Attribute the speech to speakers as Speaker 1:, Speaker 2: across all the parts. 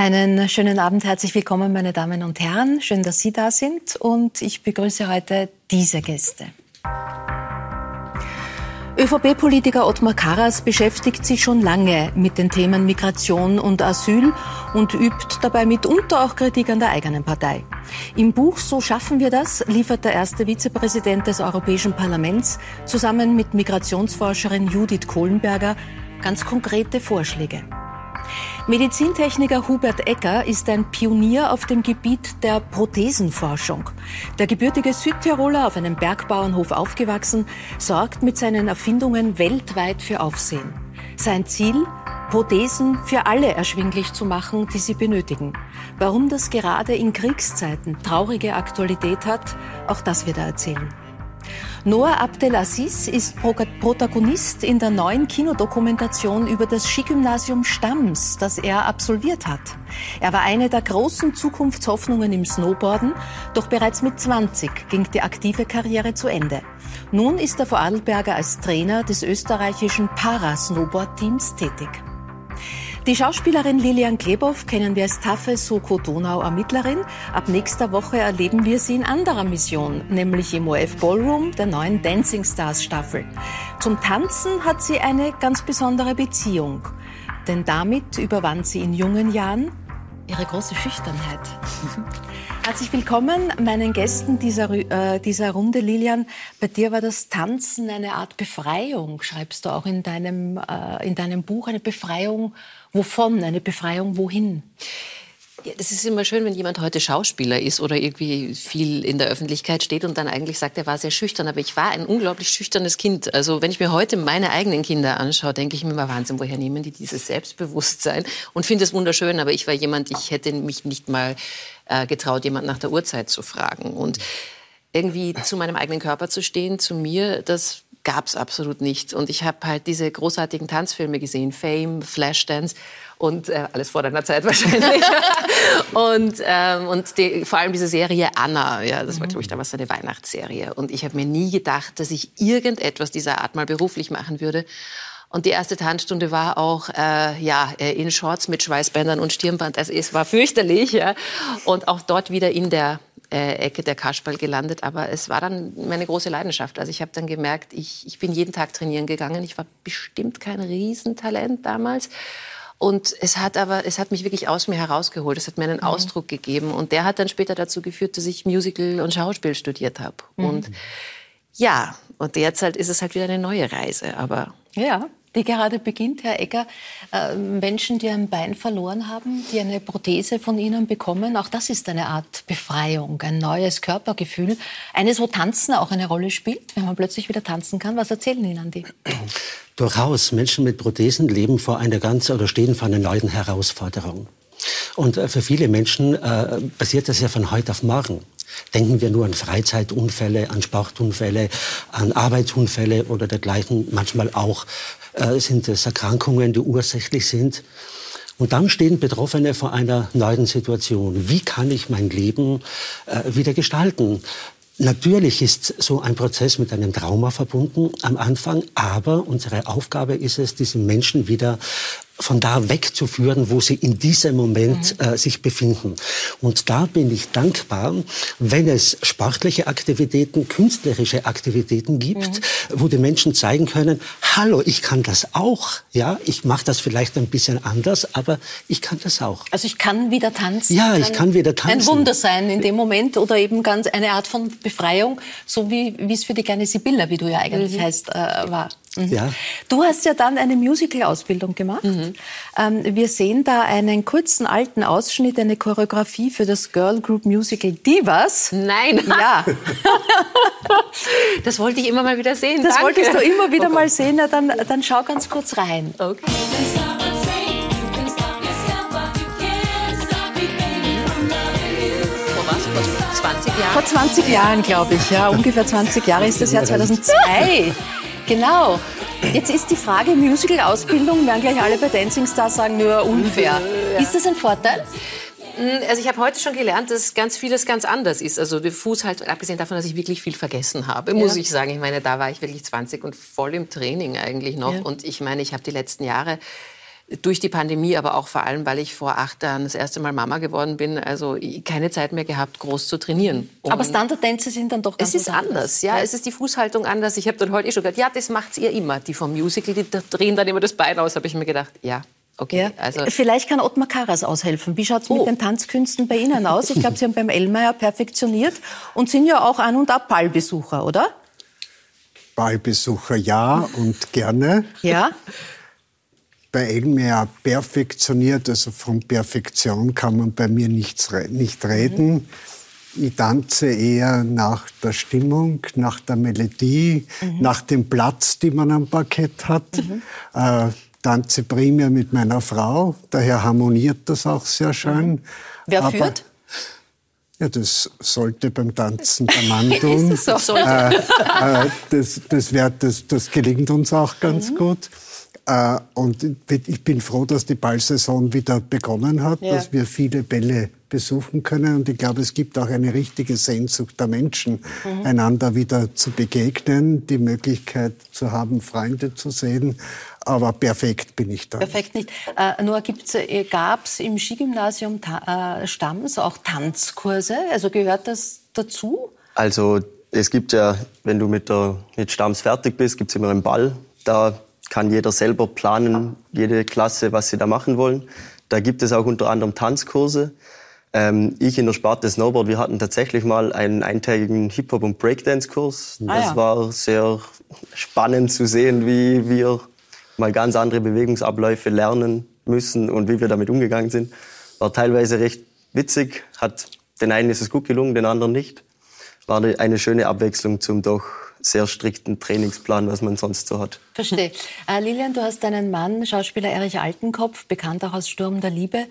Speaker 1: Einen schönen Abend, herzlich willkommen, meine Damen und Herren. Schön, dass Sie da sind und ich begrüße heute diese Gäste. ÖVP-Politiker Ottmar Karas beschäftigt sich schon lange mit den Themen Migration und Asyl und übt dabei mitunter auch Kritik an der eigenen Partei. Im Buch So schaffen wir das liefert der erste Vizepräsident des Europäischen Parlaments zusammen mit Migrationsforscherin Judith Kohlenberger ganz konkrete Vorschläge. Medizintechniker Hubert Ecker ist ein Pionier auf dem Gebiet der Prothesenforschung. Der gebürtige Südtiroler, auf einem Bergbauernhof aufgewachsen, sorgt mit seinen Erfindungen weltweit für Aufsehen. Sein Ziel? Prothesen für alle erschwinglich zu machen, die sie benötigen. Warum das gerade in Kriegszeiten traurige Aktualität hat, auch das wird er erzählen. Noah Abdelaziz ist Protagonist in der neuen Kinodokumentation über das Skigymnasium Stams, das er absolviert hat. Er war eine der großen Zukunftshoffnungen im Snowboarden, doch bereits mit 20 ging die aktive Karriere zu Ende. Nun ist der Vorarlberger als Trainer des österreichischen Para-Snowboard-Teams tätig. Die Schauspielerin Lilian Klebow kennen wir als taffe Soko-Donau-Ermittlerin. Ab nächster Woche erleben wir sie in anderer Mission, nämlich im OF Ballroom der neuen Dancing Stars Staffel. Zum Tanzen hat sie eine ganz besondere Beziehung. Denn damit überwand sie in jungen Jahren ihre große Schüchternheit. Herzlich willkommen meinen Gästen dieser, äh, dieser Runde. Lilian, bei dir war das Tanzen eine Art Befreiung, schreibst du auch in deinem, äh, in deinem Buch, eine Befreiung wovon, eine Befreiung wohin?
Speaker 2: Ja, das ist immer schön, wenn jemand heute Schauspieler ist oder irgendwie viel in der Öffentlichkeit steht und dann eigentlich sagt, er war sehr schüchtern. Aber ich war ein unglaublich schüchternes Kind. Also wenn ich mir heute meine eigenen Kinder anschaue, denke ich mir immer Wahnsinn, woher nehmen die dieses Selbstbewusstsein? Und finde es wunderschön. Aber ich war jemand, ich hätte mich nicht mal äh, getraut, jemand nach der Uhrzeit zu fragen. Und irgendwie zu meinem eigenen Körper zu stehen, zu mir, das gab es absolut nicht. Und ich habe halt diese großartigen Tanzfilme gesehen, Fame, Flashdance und äh, alles vor deiner Zeit wahrscheinlich. und ähm, und die, vor allem diese Serie Anna, ja, das war glaube ich damals eine Weihnachtsserie. Und ich habe mir nie gedacht, dass ich irgendetwas dieser Art mal beruflich machen würde. Und die erste Tanzstunde war auch äh, ja äh, in Shorts mit Schweißbändern und Stirnband. Also es war fürchterlich. Ja. Und auch dort wieder in der äh, Ecke der Kasperl gelandet. Aber es war dann meine große Leidenschaft. Also ich habe dann gemerkt, ich, ich bin jeden Tag trainieren gegangen. Ich war bestimmt kein Riesentalent damals. Und es hat aber, es hat mich wirklich aus mir herausgeholt. Es hat mir einen mhm. Ausdruck gegeben. Und der hat dann später dazu geführt, dass ich Musical und Schauspiel studiert habe. Mhm. Und ja, und derzeit ist es halt wieder eine neue Reise. Aber
Speaker 1: ja die gerade beginnt, Herr Egger. Äh, Menschen, die ein Bein verloren haben, die eine Prothese von Ihnen bekommen, auch das ist eine Art Befreiung, ein neues Körpergefühl. Eines, wo Tanzen auch eine Rolle spielt, wenn man plötzlich wieder tanzen kann. Was erzählen Ihnen die?
Speaker 3: Durchaus. Menschen mit Prothesen leben vor einer ganz oder stehen vor einer neuen Herausforderung. Und äh, für viele Menschen äh, passiert das ja von heute auf morgen. Denken wir nur an Freizeitunfälle, an Sportunfälle, an Arbeitsunfälle oder dergleichen. Manchmal auch äh, sind es Erkrankungen, die ursächlich sind. Und dann stehen Betroffene vor einer neuen Situation. Wie kann ich mein Leben äh, wieder gestalten? Natürlich ist so ein Prozess mit einem Trauma verbunden am Anfang, aber unsere Aufgabe ist es, diesen Menschen wieder von da wegzuführen, wo sie in diesem Moment mhm. äh, sich befinden. Und da bin ich dankbar, wenn es sportliche Aktivitäten, künstlerische Aktivitäten gibt, mhm. wo die Menschen zeigen können, hallo, ich kann das auch. Ja, ich mache das vielleicht ein bisschen anders, aber ich kann das auch.
Speaker 1: Also ich kann wieder tanzen.
Speaker 3: Ja, ich kann wieder tanzen.
Speaker 1: Ein Wunder sein in dem Moment oder eben ganz eine Art von Befreiung, so wie wie es für die kleine Sibylla, wie du ja eigentlich mhm. heißt, äh, war. Mhm. Ja. Du hast ja dann eine Musical-Ausbildung gemacht. Mhm. Ähm, wir sehen da einen kurzen alten Ausschnitt, eine Choreografie für das Girl Group Musical Divas.
Speaker 2: Nein.
Speaker 1: Ja.
Speaker 2: das wollte ich immer mal wieder sehen.
Speaker 1: Das Danke. wolltest du immer wieder mal sehen. Na, dann, dann schau ganz kurz rein.
Speaker 2: Okay. Vor 20 Jahren?
Speaker 1: Vor 20 Jahren, glaube ich. Ja, ungefähr 20 Jahre ist das Jahr 2002. Genau. Jetzt ist die Frage Musical-Ausbildung, werden gleich alle bei Dancing Stars sagen, nur unfair. Ja. Ist das ein Vorteil?
Speaker 2: Hm, also ich habe heute schon gelernt, dass ganz vieles ganz anders ist. Also der Fuß halt, abgesehen davon, dass ich wirklich viel vergessen habe, muss ja. ich sagen. Ich meine, da war ich wirklich 20 und voll im Training eigentlich noch. Ja. Und ich meine, ich habe die letzten Jahre durch die Pandemie, aber auch vor allem, weil ich vor acht Jahren das erste Mal Mama geworden bin, also keine Zeit mehr gehabt, groß zu trainieren.
Speaker 1: Und aber Standardtänze sind dann doch
Speaker 2: ganz Es ist anders, anders. ja. Es ist die Fußhaltung anders. Ich habe dann heute eh schon gedacht, ja, das macht ihr immer. Die vom Musical, die drehen dann immer das Bein aus, habe ich mir gedacht, ja, Okay,
Speaker 1: ja. also Vielleicht kann Ottmar Karas aushelfen. Wie schaut es oh. mit den Tanzkünsten bei Ihnen aus? Ich glaube, Sie haben beim Ellmeier perfektioniert und sind ja auch an und ab Ballbesucher, oder?
Speaker 4: Ballbesucher ja und gerne.
Speaker 1: Ja.
Speaker 4: Bei Ellmeier perfektioniert, also von Perfektion kann man bei mir nichts, nicht reden. Mhm. Ich tanze eher nach der Stimmung, nach der Melodie, mhm. nach dem Platz, den man am Parkett hat. Mhm. Äh, tanze primär mit meiner Frau, daher harmoniert das auch sehr schön. Mhm.
Speaker 1: Wer Aber, führt?
Speaker 4: Ja, das sollte beim Tanzen der Mann tun. so? äh, äh, das, das, wär, das, das gelingt uns auch ganz mhm. gut. Äh, und ich bin froh, dass die Ballsaison wieder begonnen hat, ja. dass wir viele Bälle besuchen können. Und ich glaube, es gibt auch eine richtige Sehnsucht der Menschen, mhm. einander wieder zu begegnen, die Möglichkeit zu haben, Freunde zu sehen. Aber perfekt bin ich da.
Speaker 1: Perfekt nicht. Äh, nur äh, gab es im Skigymnasium äh, Stamms auch Tanzkurse? Also gehört das dazu?
Speaker 5: Also es gibt ja, wenn du mit, der, mit Stamms fertig bist, gibt es immer einen Ball. Da kann jeder selber planen, jede Klasse, was sie da machen wollen. Da gibt es auch unter anderem Tanzkurse. Ähm, ich in der Sparte Snowboard, wir hatten tatsächlich mal einen eintägigen Hip-Hop- und Breakdance-Kurs. Ah, das ja. war sehr spannend zu sehen, wie wir mal ganz andere Bewegungsabläufe lernen müssen und wie wir damit umgegangen sind. War teilweise recht witzig, hat den einen ist es gut gelungen, den anderen nicht. War eine schöne Abwechslung zum doch sehr strikten Trainingsplan, was man sonst so hat.
Speaker 1: Verstehe. Äh, Lilian, du hast deinen Mann, Schauspieler Erich Altenkopf, bekannt auch aus Sturm der Liebe,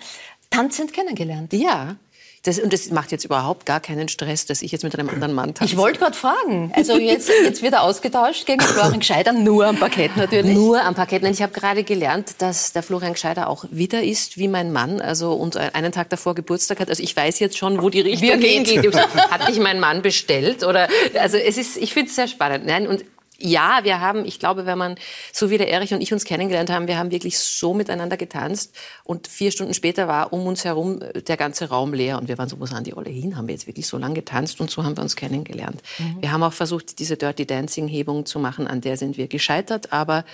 Speaker 1: tanzend kennengelernt.
Speaker 2: Ja, das, und das macht jetzt überhaupt gar keinen Stress, dass ich jetzt mit einem anderen Mann tanze.
Speaker 1: Ich wollte gerade fragen. Also jetzt, jetzt wird er ausgetauscht gegen Florian Gscheider, nur am Parkett natürlich.
Speaker 2: Nur am Parkett. Nein, ich habe gerade gelernt, dass der Florian Gscheider auch wieder ist wie mein Mann. Also und einen Tag davor Geburtstag hat. Also ich weiß jetzt schon, wo die Richtung hingeht. Hat mich mein Mann bestellt? Oder also es ist, ich finde es sehr spannend. Nein, und ja, wir haben, ich glaube, wenn man, so wie der Erich und ich uns kennengelernt haben, wir haben wirklich so miteinander getanzt und vier Stunden später war um uns herum äh, der ganze Raum leer und wir waren so, wo sind die alle hin? Haben wir jetzt wirklich so lange getanzt und so haben wir uns kennengelernt. Mhm. Wir haben auch versucht, diese Dirty Dancing Hebung zu machen, an der sind wir gescheitert, aber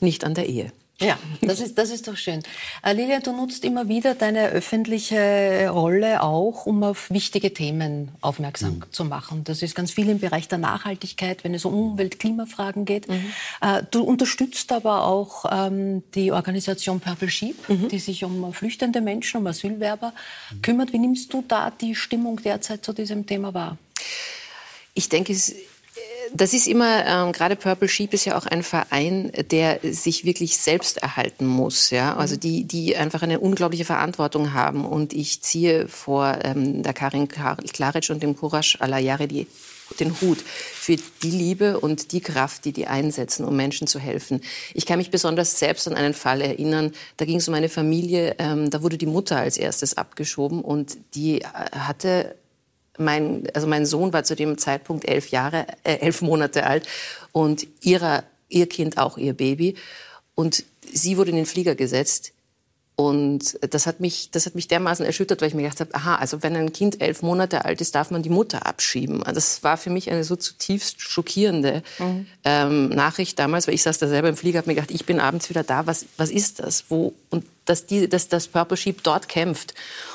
Speaker 2: nicht an der Ehe.
Speaker 1: Ja, das ist, das ist doch schön. Äh, Lilia, du nutzt immer wieder deine öffentliche Rolle auch, um auf wichtige Themen aufmerksam mhm. zu machen. Das ist ganz viel im Bereich der Nachhaltigkeit, wenn es um Umwelt-, Klimafragen geht. Mhm. Äh, du unterstützt aber auch ähm, die Organisation Purple Sheep, mhm. die sich um flüchtende Menschen, um Asylwerber kümmert. Wie nimmst du da die Stimmung derzeit zu diesem Thema wahr?
Speaker 2: Ich denke, es das ist immer, ähm, gerade Purple Sheep ist ja auch ein Verein, der sich wirklich selbst erhalten muss. Ja? Also mhm. die, die einfach eine unglaubliche Verantwortung haben. Und ich ziehe vor ähm, der Karin Klaric und dem Courage Alayari die den Hut für die Liebe und die Kraft, die die einsetzen, um Menschen zu helfen. Ich kann mich besonders selbst an einen Fall erinnern. Da ging es um eine Familie, ähm, da wurde die Mutter als erstes abgeschoben und die äh, hatte mein, also mein Sohn war zu dem Zeitpunkt elf Jahre, äh, elf Monate alt und ihrer, ihr Kind auch ihr Baby. Und sie wurde in den Flieger gesetzt. Und das hat mich, das hat mich dermaßen erschüttert, weil ich mir gedacht habe, aha, also wenn ein Kind elf Monate alt ist, darf man die Mutter abschieben. Also das war für mich eine so zutiefst schockierende mhm. ähm, Nachricht damals, weil ich saß da selber im Flieger, habe mir gedacht, ich bin abends wieder da. Was, was ist das? Wo und dass, die, dass das Purple Sheep dort kämpft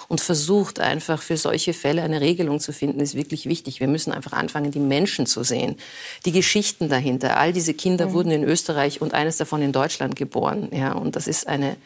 Speaker 2: und versucht einfach für solche Fälle eine Regelung zu finden, ist wirklich wichtig. Wir müssen einfach anfangen, die Menschen zu sehen, die Geschichten dahinter. All diese Kinder mhm. wurden in Österreich und eines davon in Deutschland geboren. Ja, und das ist eine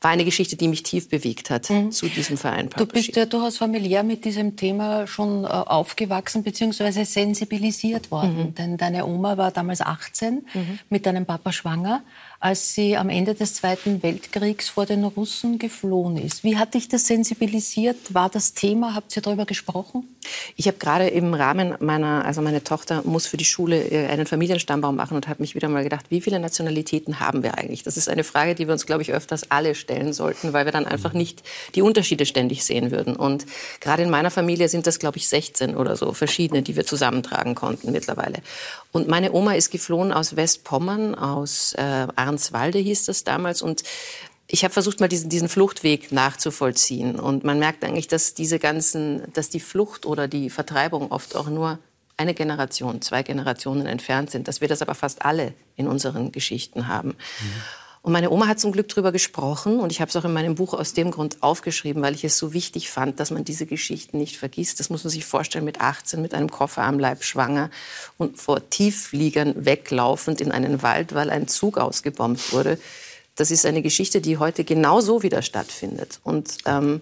Speaker 2: war eine Geschichte, die mich tief bewegt hat mhm. zu diesem Verein.
Speaker 1: Du bist ja durchaus familiär mit diesem Thema schon äh, aufgewachsen bzw. sensibilisiert worden. Mhm. Denn deine Oma war damals 18, mhm. mit deinem Papa schwanger als sie am Ende des Zweiten Weltkriegs vor den Russen geflohen ist. Wie hat dich das sensibilisiert? War das Thema? Habt ihr darüber gesprochen?
Speaker 2: Ich habe gerade im Rahmen meiner, also meine Tochter muss für die Schule äh, einen Familienstammbaum machen und habe mich wieder mal gedacht, wie viele Nationalitäten haben wir eigentlich? Das ist eine Frage, die wir uns, glaube ich, öfters alle stellen sollten, weil wir dann einfach nicht die Unterschiede ständig sehen würden. Und gerade in meiner Familie sind das, glaube ich, 16 oder so verschiedene, die wir zusammentragen konnten mittlerweile. Und meine Oma ist geflohen aus Westpommern, aus äh, Arnswalde hieß das damals. Und ich habe versucht, mal diesen, diesen Fluchtweg nachzuvollziehen. Und man merkt eigentlich, dass diese ganzen, dass die Flucht oder die Vertreibung oft auch nur eine Generation, zwei Generationen entfernt sind, dass wir das aber fast alle in unseren Geschichten haben. Mhm. Und meine Oma hat zum Glück darüber gesprochen und ich habe es auch in meinem Buch aus dem Grund aufgeschrieben, weil ich es so wichtig fand, dass man diese Geschichten nicht vergisst. Das muss man sich vorstellen mit 18, mit einem Koffer am Leib schwanger und vor Tieffliegern weglaufend in einen Wald, weil ein Zug ausgebombt wurde. Das ist eine Geschichte, die heute genauso wieder stattfindet. Und ähm,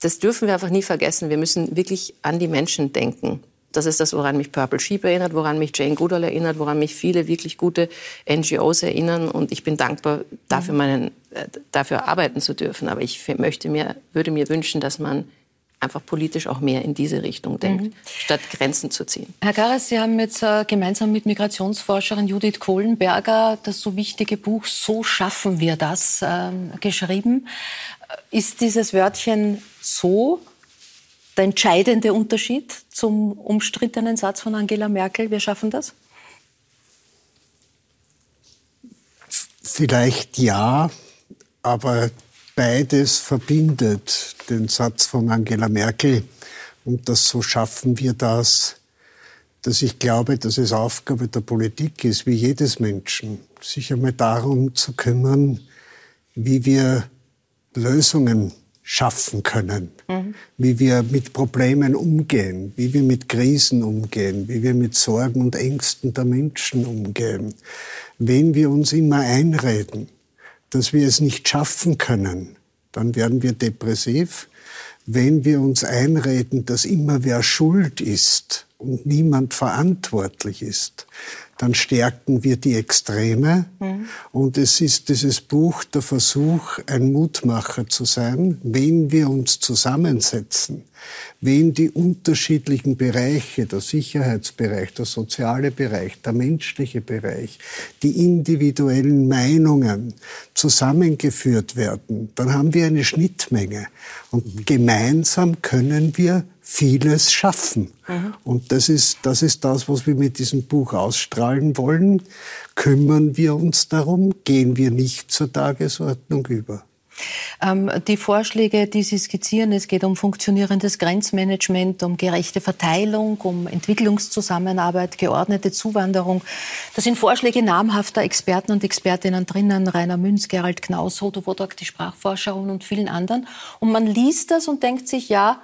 Speaker 2: das dürfen wir einfach nie vergessen. Wir müssen wirklich an die Menschen denken. Das ist das, woran mich Purple Sheep erinnert, woran mich Jane Goodall erinnert, woran mich viele wirklich gute NGOs erinnern. Und ich bin dankbar, dafür, mhm. meinen, äh, dafür arbeiten zu dürfen. Aber ich möchte mir, würde mir wünschen, dass man einfach politisch auch mehr in diese Richtung denkt, mhm. statt Grenzen zu ziehen.
Speaker 1: Herr Gares, Sie haben jetzt äh, gemeinsam mit Migrationsforscherin Judith Kohlenberger das so wichtige Buch So schaffen wir das äh, geschrieben. Ist dieses Wörtchen so der entscheidende Unterschied zum umstrittenen Satz von Angela Merkel, wir schaffen das?
Speaker 4: Vielleicht ja, aber beides verbindet den Satz von Angela Merkel und das so schaffen wir das, dass ich glaube, dass es Aufgabe der Politik ist, wie jedes Menschen, sich einmal darum zu kümmern, wie wir Lösungen schaffen können, mhm. wie wir mit Problemen umgehen, wie wir mit Krisen umgehen, wie wir mit Sorgen und Ängsten der Menschen umgehen. Wenn wir uns immer einreden, dass wir es nicht schaffen können, dann werden wir depressiv. Wenn wir uns einreden, dass immer wer schuld ist und niemand verantwortlich ist, dann stärken wir die Extreme. Mhm. Und es ist dieses Buch der Versuch, ein Mutmacher zu sein, wenn wir uns zusammensetzen, wenn die unterschiedlichen Bereiche, der Sicherheitsbereich, der soziale Bereich, der menschliche Bereich, die individuellen Meinungen zusammengeführt werden, dann haben wir eine Schnittmenge. Und mhm. gemeinsam können wir vieles schaffen. Mhm. Und das ist, das ist das, was wir mit diesem Buch ausstrahlen wollen. Kümmern wir uns darum, gehen wir nicht zur Tagesordnung über.
Speaker 1: Ähm, die Vorschläge, die Sie skizzieren, es geht um funktionierendes Grenzmanagement, um gerechte Verteilung, um Entwicklungszusammenarbeit, geordnete Zuwanderung. Da sind Vorschläge namhafter Experten und Expertinnen drinnen, Rainer Münz, Gerald Knaus, Hodo Wodak, die Sprachforscherin und vielen anderen. Und man liest das und denkt sich, ja,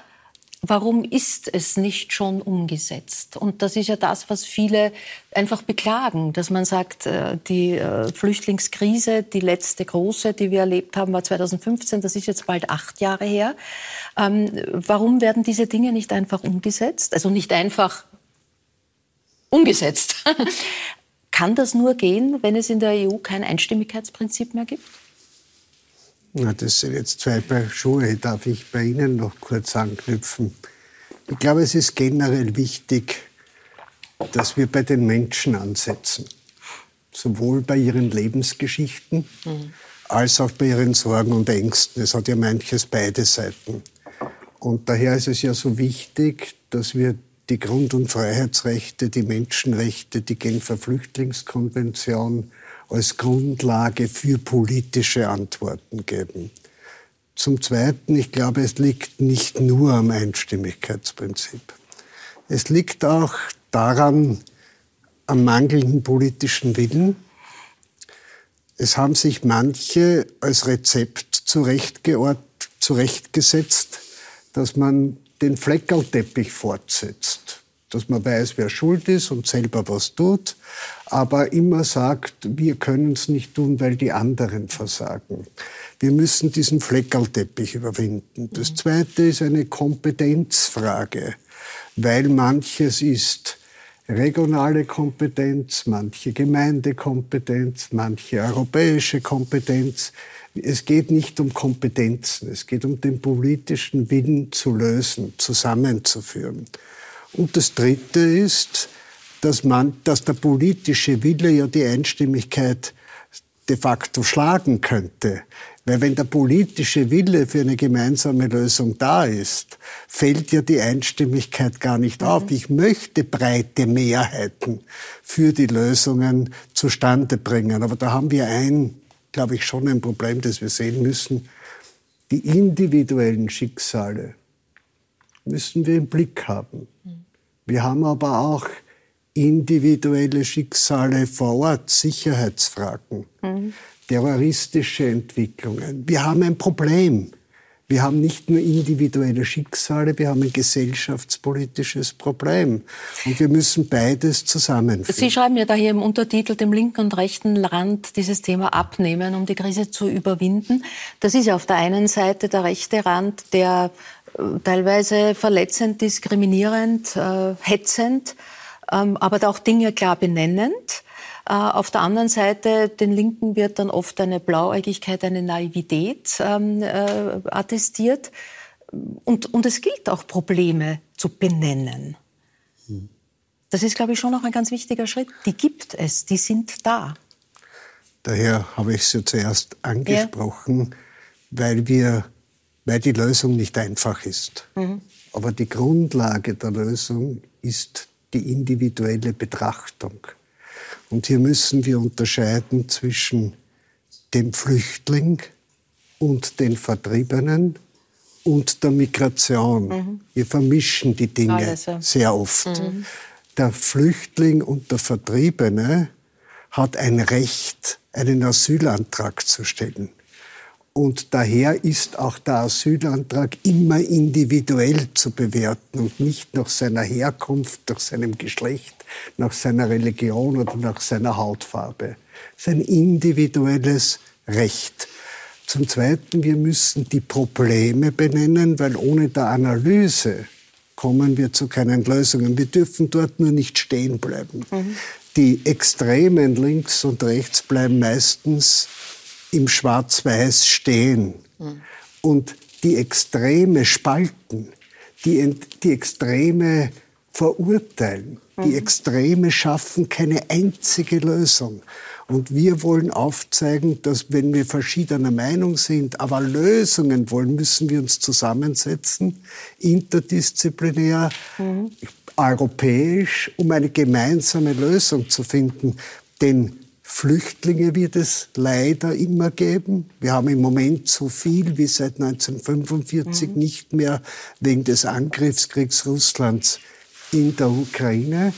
Speaker 1: warum ist es nicht schon umgesetzt? Und das ist ja das, was viele einfach beklagen, dass man sagt, äh, die äh, Flüchtlingskrise, die letzte große, die wir erlebt haben, war 2015, das ist jetzt bald acht Jahre her. Ähm, warum werden diese Dinge nicht einfach umgesetzt? Also nicht einfach umgesetzt. Kann das nur gehen, wenn es in der EU kein Einstimmigkeitsprinzip mehr gibt?
Speaker 4: Na, das sind jetzt zwei Paar Schuhe. Darf ich bei Ihnen noch kurz anknüpfen? Ich glaube, es ist generell wichtig, dass wir bei den Menschen ansetzen. Sowohl bei ihren Lebensgeschichten mhm. als auch bei ihren Sorgen und Ängsten. Es hat ja manches beide Seiten. Und daher ist es ja so wichtig, dass wir die Grund- und Freiheitsrechte, die Menschenrechte, die Genfer Flüchtlingskonvention, als Grundlage für politische Antworten geben. Zum Zweiten, ich glaube, es liegt nicht nur am Einstimmigkeitsprinzip. Es liegt auch daran, am mangelnden politischen Willen. Es haben sich manche als Rezept zurechtgesetzt, dass man den Fleckerlteppich fortsetzt dass man weiß, wer schuld ist und selber was tut, aber immer sagt, wir können es nicht tun, weil die anderen versagen. Wir müssen diesen Fleckerlteppich überwinden. Das mhm. Zweite ist eine Kompetenzfrage, weil manches ist regionale Kompetenz, manche Gemeindekompetenz, manche europäische Kompetenz. Es geht nicht um Kompetenzen, es geht um den politischen Willen zu lösen, zusammenzuführen. Und das Dritte ist, dass, man, dass der politische Wille ja die Einstimmigkeit de facto schlagen könnte. Weil wenn der politische Wille für eine gemeinsame Lösung da ist, fällt ja die Einstimmigkeit gar nicht mhm. auf. Ich möchte breite Mehrheiten für die Lösungen zustande bringen. Aber da haben wir ein glaube ich, schon ein Problem, das wir sehen müssen. Die individuellen Schicksale müssen wir im Blick haben. Wir haben aber auch individuelle Schicksale vor Ort, Sicherheitsfragen, mhm. terroristische Entwicklungen. Wir haben ein Problem. Wir haben nicht nur individuelle Schicksale, wir haben ein gesellschaftspolitisches Problem. Und wir müssen beides zusammenführen.
Speaker 1: Sie schreiben ja da hier im Untertitel dem linken und rechten Rand dieses Thema abnehmen, um die Krise zu überwinden. Das ist ja auf der einen Seite der rechte Rand, der teilweise verletzend, diskriminierend, äh, hetzend, ähm, aber auch Dinge klar benennend. Äh, auf der anderen Seite, den Linken wird dann oft eine Blauäugigkeit, eine Naivität ähm, äh, attestiert. Und, und es gilt auch, Probleme zu benennen. Das ist, glaube ich, schon noch ein ganz wichtiger Schritt. Die gibt es, die sind da.
Speaker 4: Daher habe ich sie zuerst angesprochen, ja. weil, wir, weil die Lösung nicht einfach ist. Mhm. Aber die Grundlage der Lösung ist die individuelle Betrachtung. Und hier müssen wir unterscheiden zwischen dem Flüchtling und den Vertriebenen und der Migration. Mhm. Wir vermischen die Dinge Alles, ja. sehr oft. Mhm. Der Flüchtling und der Vertriebene hat ein Recht, einen Asylantrag zu stellen. Und daher ist auch der Asylantrag immer individuell zu bewerten und nicht nach seiner Herkunft, nach seinem Geschlecht, nach seiner Religion oder nach seiner Hautfarbe. Es ist ein individuelles Recht. Zum Zweiten, wir müssen die Probleme benennen, weil ohne der Analyse kommen wir zu keinen Lösungen. Wir dürfen dort nur nicht stehen bleiben. Mhm. Die Extremen links und rechts bleiben meistens im Schwarz-Weiß stehen mhm. und die Extreme spalten, die, die Extreme verurteilen, mhm. die Extreme schaffen keine einzige Lösung. Und wir wollen aufzeigen, dass wenn wir verschiedener Meinung sind, aber Lösungen wollen, müssen wir uns zusammensetzen, interdisziplinär, mhm. europäisch, um eine gemeinsame Lösung zu finden. Denn Flüchtlinge wird es leider immer geben. Wir haben im Moment so viel wie seit 1945 mhm. nicht mehr wegen des Angriffskriegs Russlands in der Ukraine.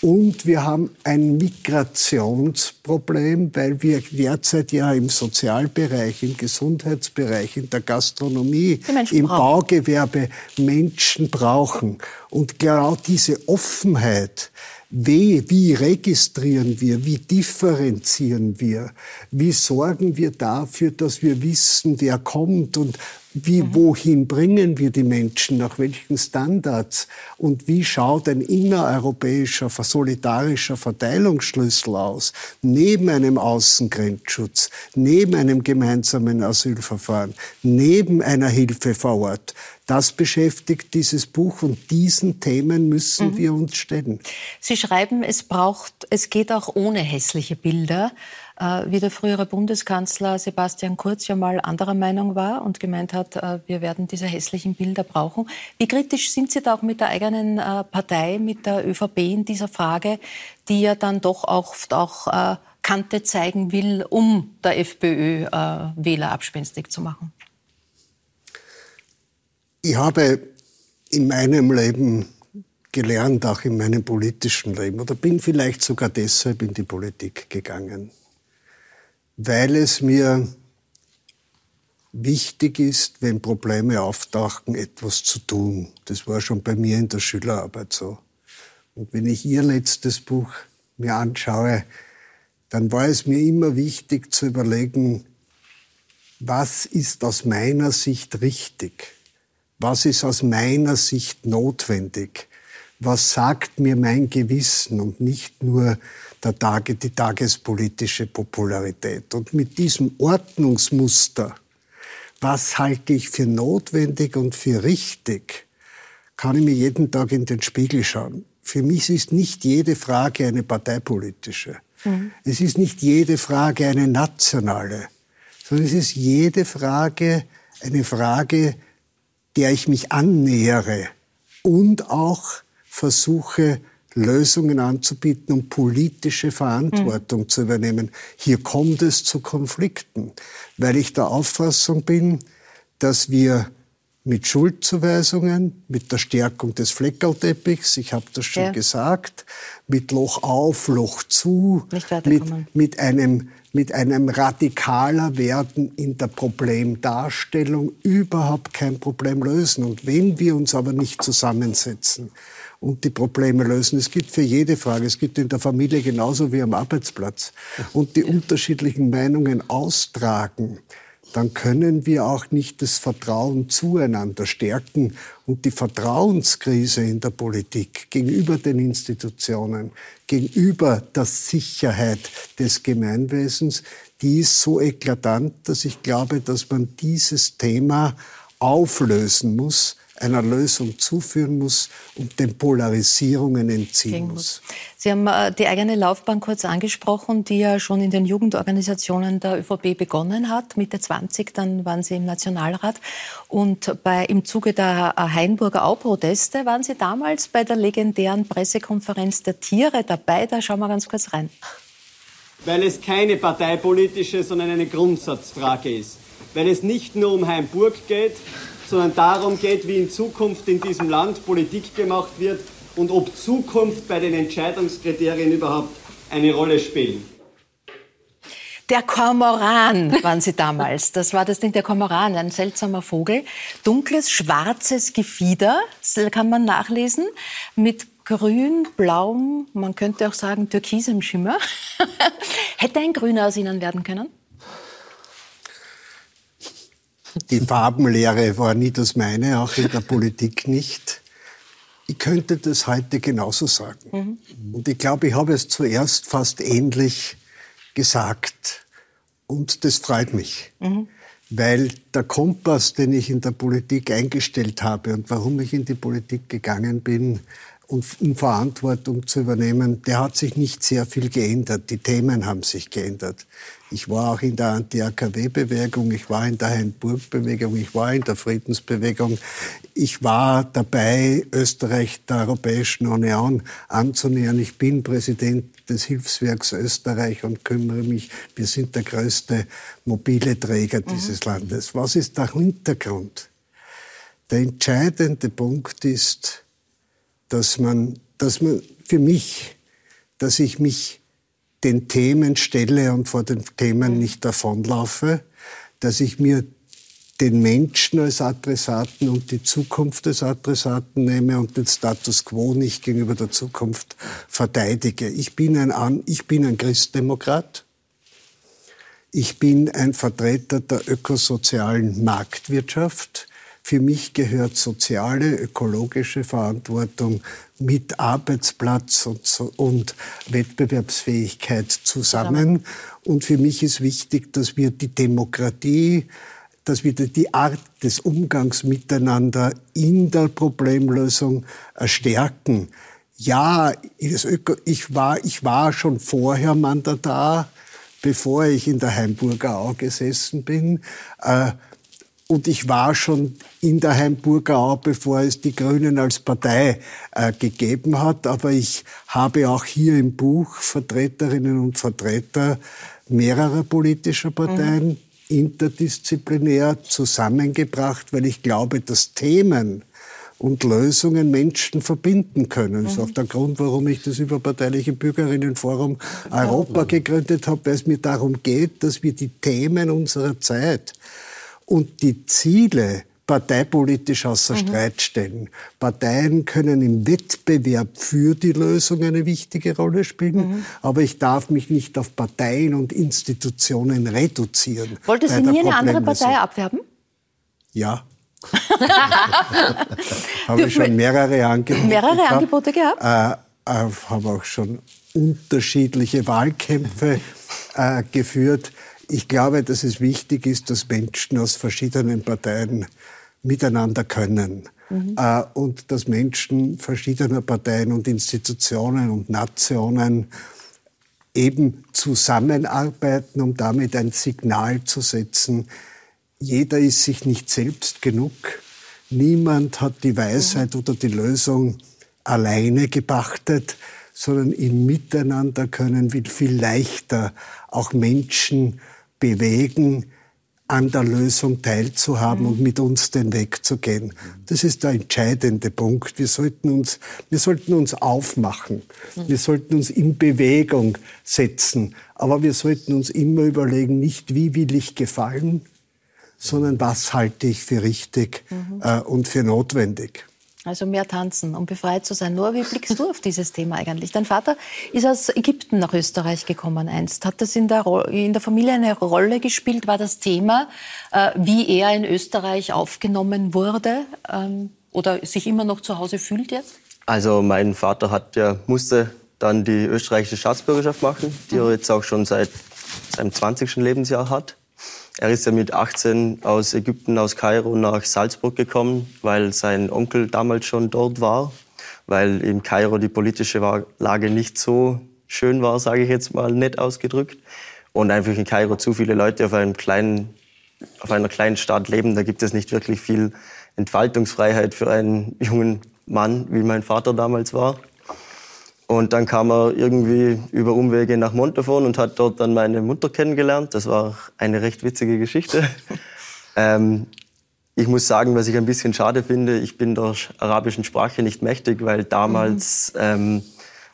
Speaker 4: Und wir haben ein Migrationsproblem, weil wir derzeit ja im Sozialbereich, im Gesundheitsbereich, in der Gastronomie, im brauchen. Baugewerbe Menschen brauchen. Und genau diese Offenheit, wie, wie registrieren wir, wie differenzieren wir, wie sorgen wir dafür, dass wir wissen, wer kommt und wie, mhm. wohin bringen wir die Menschen, nach welchen Standards? Und wie schaut ein innereuropäischer, solidarischer Verteilungsschlüssel aus, neben einem Außengrenzschutz, neben einem gemeinsamen Asylverfahren, neben einer Hilfe vor Ort. Das beschäftigt dieses Buch und diesen Themen müssen mhm. wir uns stellen.
Speaker 1: Sie schreiben, es braucht, es geht auch ohne hässliche Bilder, äh, wie der frühere Bundeskanzler Sebastian Kurz ja mal anderer Meinung war und gemeint hat, äh, wir werden diese hässlichen Bilder brauchen. Wie kritisch sind Sie da auch mit der eigenen äh, Partei, mit der ÖVP in dieser Frage, die ja dann doch oft auch Kante zeigen will, um der FPÖ äh, Wähler abspenstig zu machen?
Speaker 4: Ich habe in meinem Leben gelernt, auch in meinem politischen Leben, oder bin vielleicht sogar deshalb in die Politik gegangen, weil es mir wichtig ist, wenn Probleme auftauchen, etwas zu tun. Das war schon bei mir in der Schülerarbeit so. Und wenn ich Ihr letztes Buch mir anschaue, dann war es mir immer wichtig zu überlegen, was ist aus meiner Sicht richtig? Was ist aus meiner Sicht notwendig? Was sagt mir mein Gewissen und nicht nur der Tage, die tagespolitische Popularität? Und mit diesem Ordnungsmuster, was halte ich für notwendig und für richtig, kann ich mir jeden Tag in den Spiegel schauen. Für mich ist nicht jede Frage eine parteipolitische. Mhm. Es ist nicht jede Frage eine nationale, sondern es ist jede Frage eine Frage der ich mich annähere und auch versuche, Lösungen anzubieten und politische Verantwortung mhm. zu übernehmen. Hier kommt es zu Konflikten, weil ich der Auffassung bin, dass wir mit Schuldzuweisungen, mit der Stärkung des Fleckerlteppichs, ich habe das schon ja. gesagt, mit Loch auf, Loch zu, mit, mit, einem, mit einem radikaler Werden in der Problemdarstellung überhaupt kein Problem lösen. Und wenn wir uns aber nicht zusammensetzen und die Probleme lösen, es gibt für jede Frage, es gibt in der Familie genauso wie am Arbeitsplatz, und die unterschiedlichen Meinungen austragen, dann können wir auch nicht das Vertrauen zueinander stärken. Und die Vertrauenskrise in der Politik gegenüber den Institutionen, gegenüber der Sicherheit des Gemeinwesens, die ist so eklatant, dass ich glaube, dass man dieses Thema auflösen muss, einer Lösung zuführen muss und den Polarisierungen entziehen muss.
Speaker 1: Sie haben äh, die eigene Laufbahn kurz angesprochen, die ja schon in den Jugendorganisationen der ÖVP begonnen hat. Mitte 20, dann waren Sie im Nationalrat. Und bei, im Zuge der äh, Hainburger Au-Proteste waren Sie damals bei der legendären Pressekonferenz der Tiere dabei. Da schauen wir ganz kurz rein.
Speaker 6: Weil es keine parteipolitische, sondern eine Grundsatzfrage ist. Weil es nicht nur um Hainburg geht, sondern darum geht, wie in Zukunft in diesem Land Politik gemacht wird und ob Zukunft bei den Entscheidungskriterien überhaupt eine Rolle spielen.
Speaker 1: Der Kormoran waren sie damals. Das war das Ding, der Kormoran, ein seltsamer Vogel. Dunkles, schwarzes Gefieder, das kann man nachlesen, mit grün, blauem, man könnte auch sagen türkisem Schimmer. Hätte ein Grüner aus ihnen werden können?
Speaker 4: Die Farbenlehre war nie das meine, auch in der Politik nicht. Ich könnte das heute genauso sagen. Mhm. Und ich glaube, ich habe es zuerst fast ähnlich gesagt. Und das freut mich. Mhm. Weil der Kompass, den ich in der Politik eingestellt habe und warum ich in die Politik gegangen bin, um Verantwortung zu übernehmen, der hat sich nicht sehr viel geändert. Die Themen haben sich geändert. Ich war auch in der Anti-AKW-Bewegung, ich war in der Hein-Burg-Bewegung, ich war in der Friedensbewegung. Ich war dabei, Österreich der Europäischen Union anzunähern. Ich bin Präsident des Hilfswerks Österreich und kümmere mich, wir sind der größte mobile Träger mhm. dieses Landes. Was ist der Hintergrund? Der entscheidende Punkt ist, dass man, dass man für mich, dass ich mich den Themen stelle und vor den Themen nicht davonlaufe, dass ich mir den Menschen als Adressaten und die Zukunft als Adressaten nehme und den Status quo nicht gegenüber der Zukunft verteidige. Ich bin ein, ich bin ein Christdemokrat. Ich bin ein Vertreter der ökosozialen Marktwirtschaft. Für mich gehört soziale, ökologische Verantwortung mit Arbeitsplatz und, und Wettbewerbsfähigkeit zusammen. Und für mich ist wichtig, dass wir die Demokratie, dass wir die Art des Umgangs miteinander in der Problemlösung stärken. Ja, ich war, ich war schon vorher Mandatar, bevor ich in der Heimburger Au gesessen bin. Und ich war schon in der Heimburger Au, bevor es die Grünen als Partei äh, gegeben hat. Aber ich habe auch hier im Buch Vertreterinnen und Vertreter mehrerer politischer Parteien mhm. interdisziplinär zusammengebracht, weil ich glaube, dass Themen und Lösungen Menschen verbinden können. Das ist mhm. auch der Grund, warum ich das überparteiliche Bürgerinnenforum Europa gegründet habe, weil es mir darum geht, dass wir die Themen unserer Zeit und die Ziele parteipolitisch außer mhm. Streit stellen. Parteien können im Wettbewerb für die Lösung eine wichtige Rolle spielen, mhm. aber ich darf mich nicht auf Parteien und Institutionen reduzieren.
Speaker 1: Wollte Sie nie eine andere Partei abwerben?
Speaker 4: Ja. habe ich schon mehrere Angebote
Speaker 1: Mehrere gehabt. Angebote gehabt? Äh,
Speaker 4: äh, habe auch schon unterschiedliche Wahlkämpfe äh, geführt. Ich glaube, dass es wichtig ist, dass Menschen aus verschiedenen Parteien miteinander können. Mhm. Äh, und dass Menschen verschiedener Parteien und Institutionen und Nationen eben zusammenarbeiten, um damit ein Signal zu setzen. Jeder ist sich nicht selbst genug. Niemand hat die Weisheit mhm. oder die Lösung alleine gepachtet, sondern im Miteinander können wir viel leichter auch Menschen bewegen, an der Lösung teilzuhaben mhm. und mit uns den Weg zu gehen. Das ist der entscheidende Punkt. Wir sollten uns, wir sollten uns aufmachen. Mhm. Wir sollten uns in Bewegung setzen. Aber wir sollten uns immer überlegen, nicht wie will ich gefallen, sondern was halte ich für richtig mhm. äh, und für notwendig.
Speaker 1: Also mehr tanzen, um befreit zu sein. Nur wie blickst du auf dieses Thema eigentlich? Dein Vater ist aus Ägypten nach Österreich gekommen einst. Hat das in der, in der Familie eine Rolle gespielt? War das Thema, äh, wie er in Österreich aufgenommen wurde ähm, oder sich immer noch zu Hause fühlt jetzt?
Speaker 5: Also mein Vater hat ja, musste dann die österreichische Staatsbürgerschaft machen, die er jetzt auch schon seit seinem 20. Lebensjahr hat. Er ist ja mit 18 aus Ägypten, aus Kairo nach Salzburg gekommen, weil sein Onkel damals schon dort war, weil in Kairo die politische Lage nicht so schön war, sage ich jetzt mal nett ausgedrückt. Und einfach in Kairo zu viele Leute auf, einem kleinen, auf einer kleinen Stadt leben, da gibt es nicht wirklich viel Entfaltungsfreiheit für einen jungen Mann, wie mein Vater damals war. Und dann kam er irgendwie über Umwege nach Montafon und hat dort dann meine Mutter kennengelernt. Das war eine recht witzige Geschichte. ähm, ich muss sagen, was ich ein bisschen schade finde, ich bin der arabischen Sprache nicht mächtig, weil damals mhm. ähm,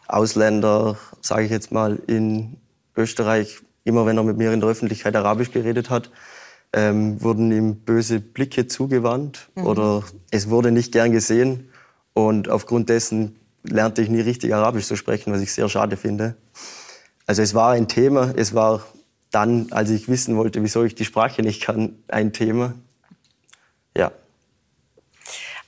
Speaker 5: Ausländer, sage ich jetzt mal, in Österreich, immer wenn er mit mir in der Öffentlichkeit Arabisch geredet hat, ähm, wurden ihm böse Blicke zugewandt mhm. oder es wurde nicht gern gesehen. Und aufgrund dessen lernte ich nie richtig Arabisch zu sprechen, was ich sehr schade finde. Also es war ein Thema, es war dann, als ich wissen wollte, wieso ich die Sprache nicht kann, ein Thema.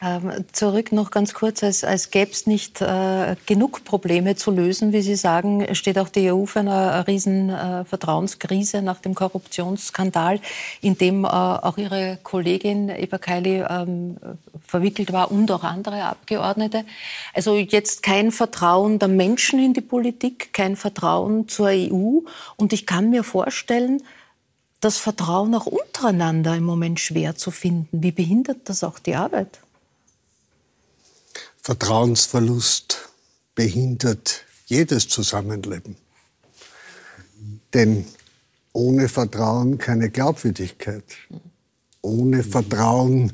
Speaker 1: Ähm, zurück noch ganz kurz, als, als gäbe es nicht äh, genug Probleme zu lösen, wie Sie sagen, steht auch die EU für eine riesen äh, Vertrauenskrise nach dem Korruptionsskandal, in dem äh, auch Ihre Kollegin Eva Kaili ähm, verwickelt war und auch andere Abgeordnete. Also jetzt kein Vertrauen der Menschen in die Politik, kein Vertrauen zur EU. Und ich kann mir vorstellen, das Vertrauen auch untereinander im Moment schwer zu finden. Wie behindert das auch die Arbeit?
Speaker 4: Vertrauensverlust behindert jedes Zusammenleben. Denn ohne Vertrauen keine Glaubwürdigkeit. Ohne Vertrauen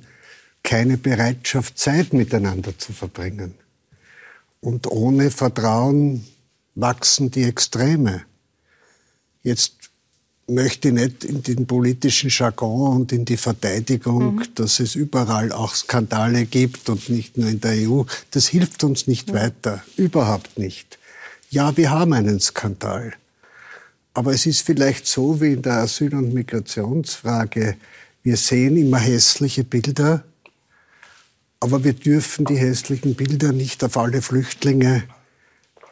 Speaker 4: keine Bereitschaft, Zeit miteinander zu verbringen. Und ohne Vertrauen wachsen die Extreme. Jetzt möchte nicht in den politischen Jargon und in die Verteidigung, mhm. dass es überall auch Skandale gibt und nicht nur in der EU. Das hilft uns nicht mhm. weiter, überhaupt nicht. Ja, wir haben einen Skandal. Aber es ist vielleicht so wie in der Asyl- und Migrationsfrage. Wir sehen immer hässliche Bilder, aber wir dürfen die hässlichen Bilder nicht auf alle Flüchtlinge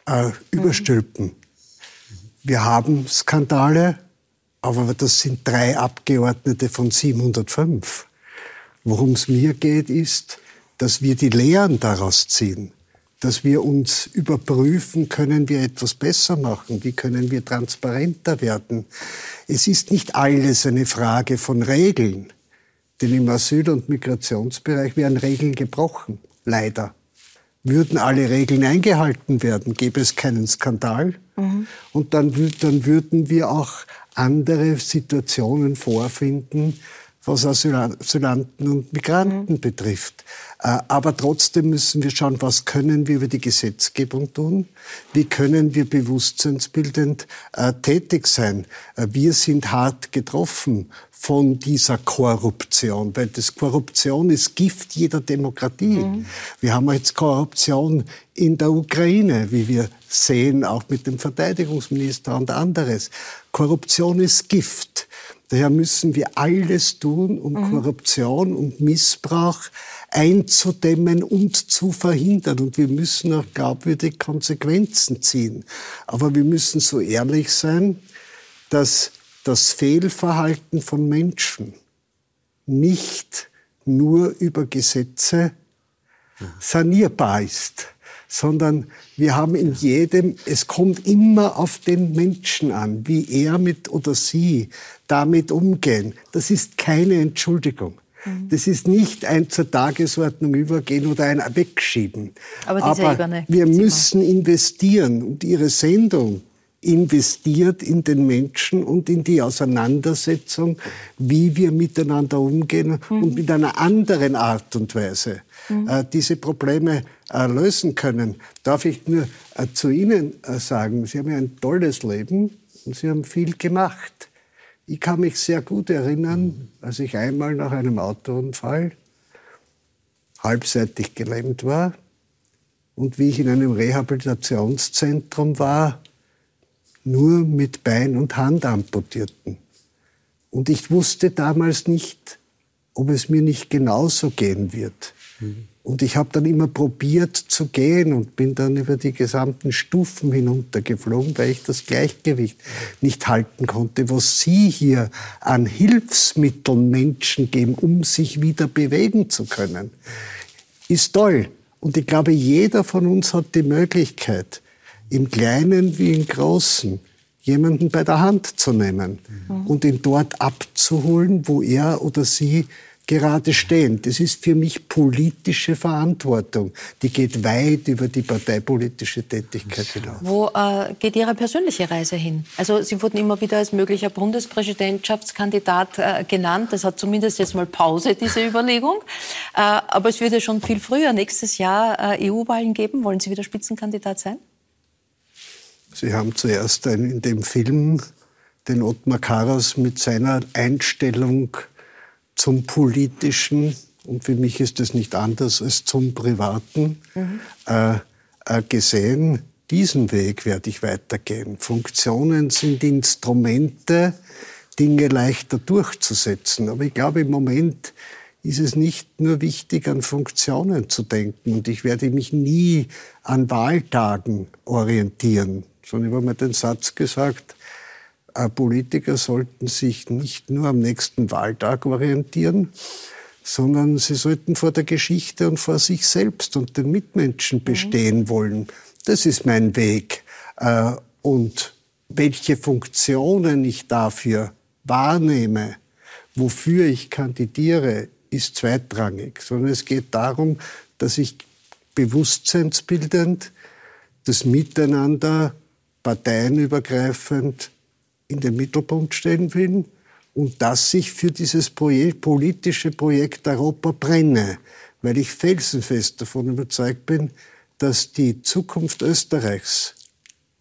Speaker 4: äh, überstülpen. Wir haben Skandale, aber das sind drei Abgeordnete von 705. Worum es mir geht, ist, dass wir die Lehren daraus ziehen, dass wir uns überprüfen, können wir etwas besser machen, wie können wir transparenter werden. Es ist nicht alles eine Frage von Regeln, denn im Asyl- und Migrationsbereich werden Regeln gebrochen, leider. Würden alle Regeln eingehalten werden, gäbe es keinen Skandal. Mhm. Und dann, dann würden wir auch andere Situationen vorfinden, was Asylanten und Migranten mhm. betrifft. Äh, aber trotzdem müssen wir schauen, was können wir über die Gesetzgebung tun? Wie können wir bewusstseinsbildend äh, tätig sein? Äh, wir sind hart getroffen von dieser Korruption, weil das Korruption ist Gift jeder Demokratie. Mhm. Wir haben jetzt Korruption in der Ukraine, wie wir sehen, auch mit dem Verteidigungsminister und anderes. Korruption ist Gift. Daher müssen wir alles tun, um mhm. Korruption und Missbrauch einzudämmen und zu verhindern. Und wir müssen auch glaubwürdig Konsequenzen ziehen. Aber wir müssen so ehrlich sein, dass das Fehlverhalten von Menschen nicht nur über Gesetze sanierbar ist, sondern wir haben in jedem, es kommt immer auf den Menschen an, wie er mit oder sie damit umgehen. Das ist keine Entschuldigung. Mhm. Das ist nicht ein zur Tagesordnung übergehen oder ein Wegschieben. Aber, Aber wir müssen investieren und Ihre Sendung investiert in den Menschen und in die Auseinandersetzung, wie wir miteinander umgehen mhm. und mit einer anderen Art und Weise mhm. äh, diese Probleme äh, lösen können. Darf ich nur äh, zu Ihnen äh, sagen, Sie haben ja ein tolles Leben und Sie haben viel gemacht. Ich kann mich sehr gut erinnern, als ich einmal nach einem Autounfall halbseitig gelähmt war und wie ich in einem Rehabilitationszentrum war, nur mit Bein und Hand amputierten. Und ich wusste damals nicht, ob es mir nicht genauso gehen wird. Mhm. Und ich habe dann immer probiert zu gehen und bin dann über die gesamten Stufen hinuntergeflogen, weil ich das Gleichgewicht nicht halten konnte, was Sie hier an Hilfsmitteln Menschen geben, um sich wieder bewegen zu können. Ist toll. Und ich glaube, jeder von uns hat die Möglichkeit, im Kleinen wie im Großen, jemanden bei der Hand zu nehmen mhm. und ihn dort abzuholen, wo er oder sie gerade stehen. Das ist für mich politische Verantwortung. Die geht weit über die parteipolitische Tätigkeit hinaus.
Speaker 1: Wo äh, geht Ihre persönliche Reise hin? Also Sie wurden immer wieder als möglicher Bundespräsidentschaftskandidat äh, genannt. Das hat zumindest jetzt mal Pause, diese Überlegung. Äh, aber es wird ja schon viel früher nächstes Jahr äh, EU-Wahlen geben. Wollen Sie wieder Spitzenkandidat sein?
Speaker 4: Sie haben zuerst in dem Film den Ottmar Karas mit seiner Einstellung zum Politischen, und für mich ist es nicht anders als zum Privaten, mhm. äh, äh, gesehen. Diesen Weg werde ich weitergehen. Funktionen sind Instrumente, Dinge leichter durchzusetzen. Aber ich glaube, im Moment ist es nicht nur wichtig, an Funktionen zu denken. Und ich werde mich nie an Wahltagen orientieren. Schon über mir den Satz gesagt, äh, Politiker sollten sich nicht nur am nächsten Wahltag orientieren, sondern sie sollten vor der Geschichte und vor sich selbst und den Mitmenschen bestehen mhm. wollen. Das ist mein Weg. Äh, und welche Funktionen ich dafür wahrnehme, wofür ich kandidiere, ist zweitrangig, sondern es geht darum, dass ich bewusstseinsbildend das Miteinander parteienübergreifend in den Mittelpunkt stellen will und dass ich für dieses Projekt, politische Projekt Europa brenne, weil ich felsenfest davon überzeugt bin, dass die Zukunft Österreichs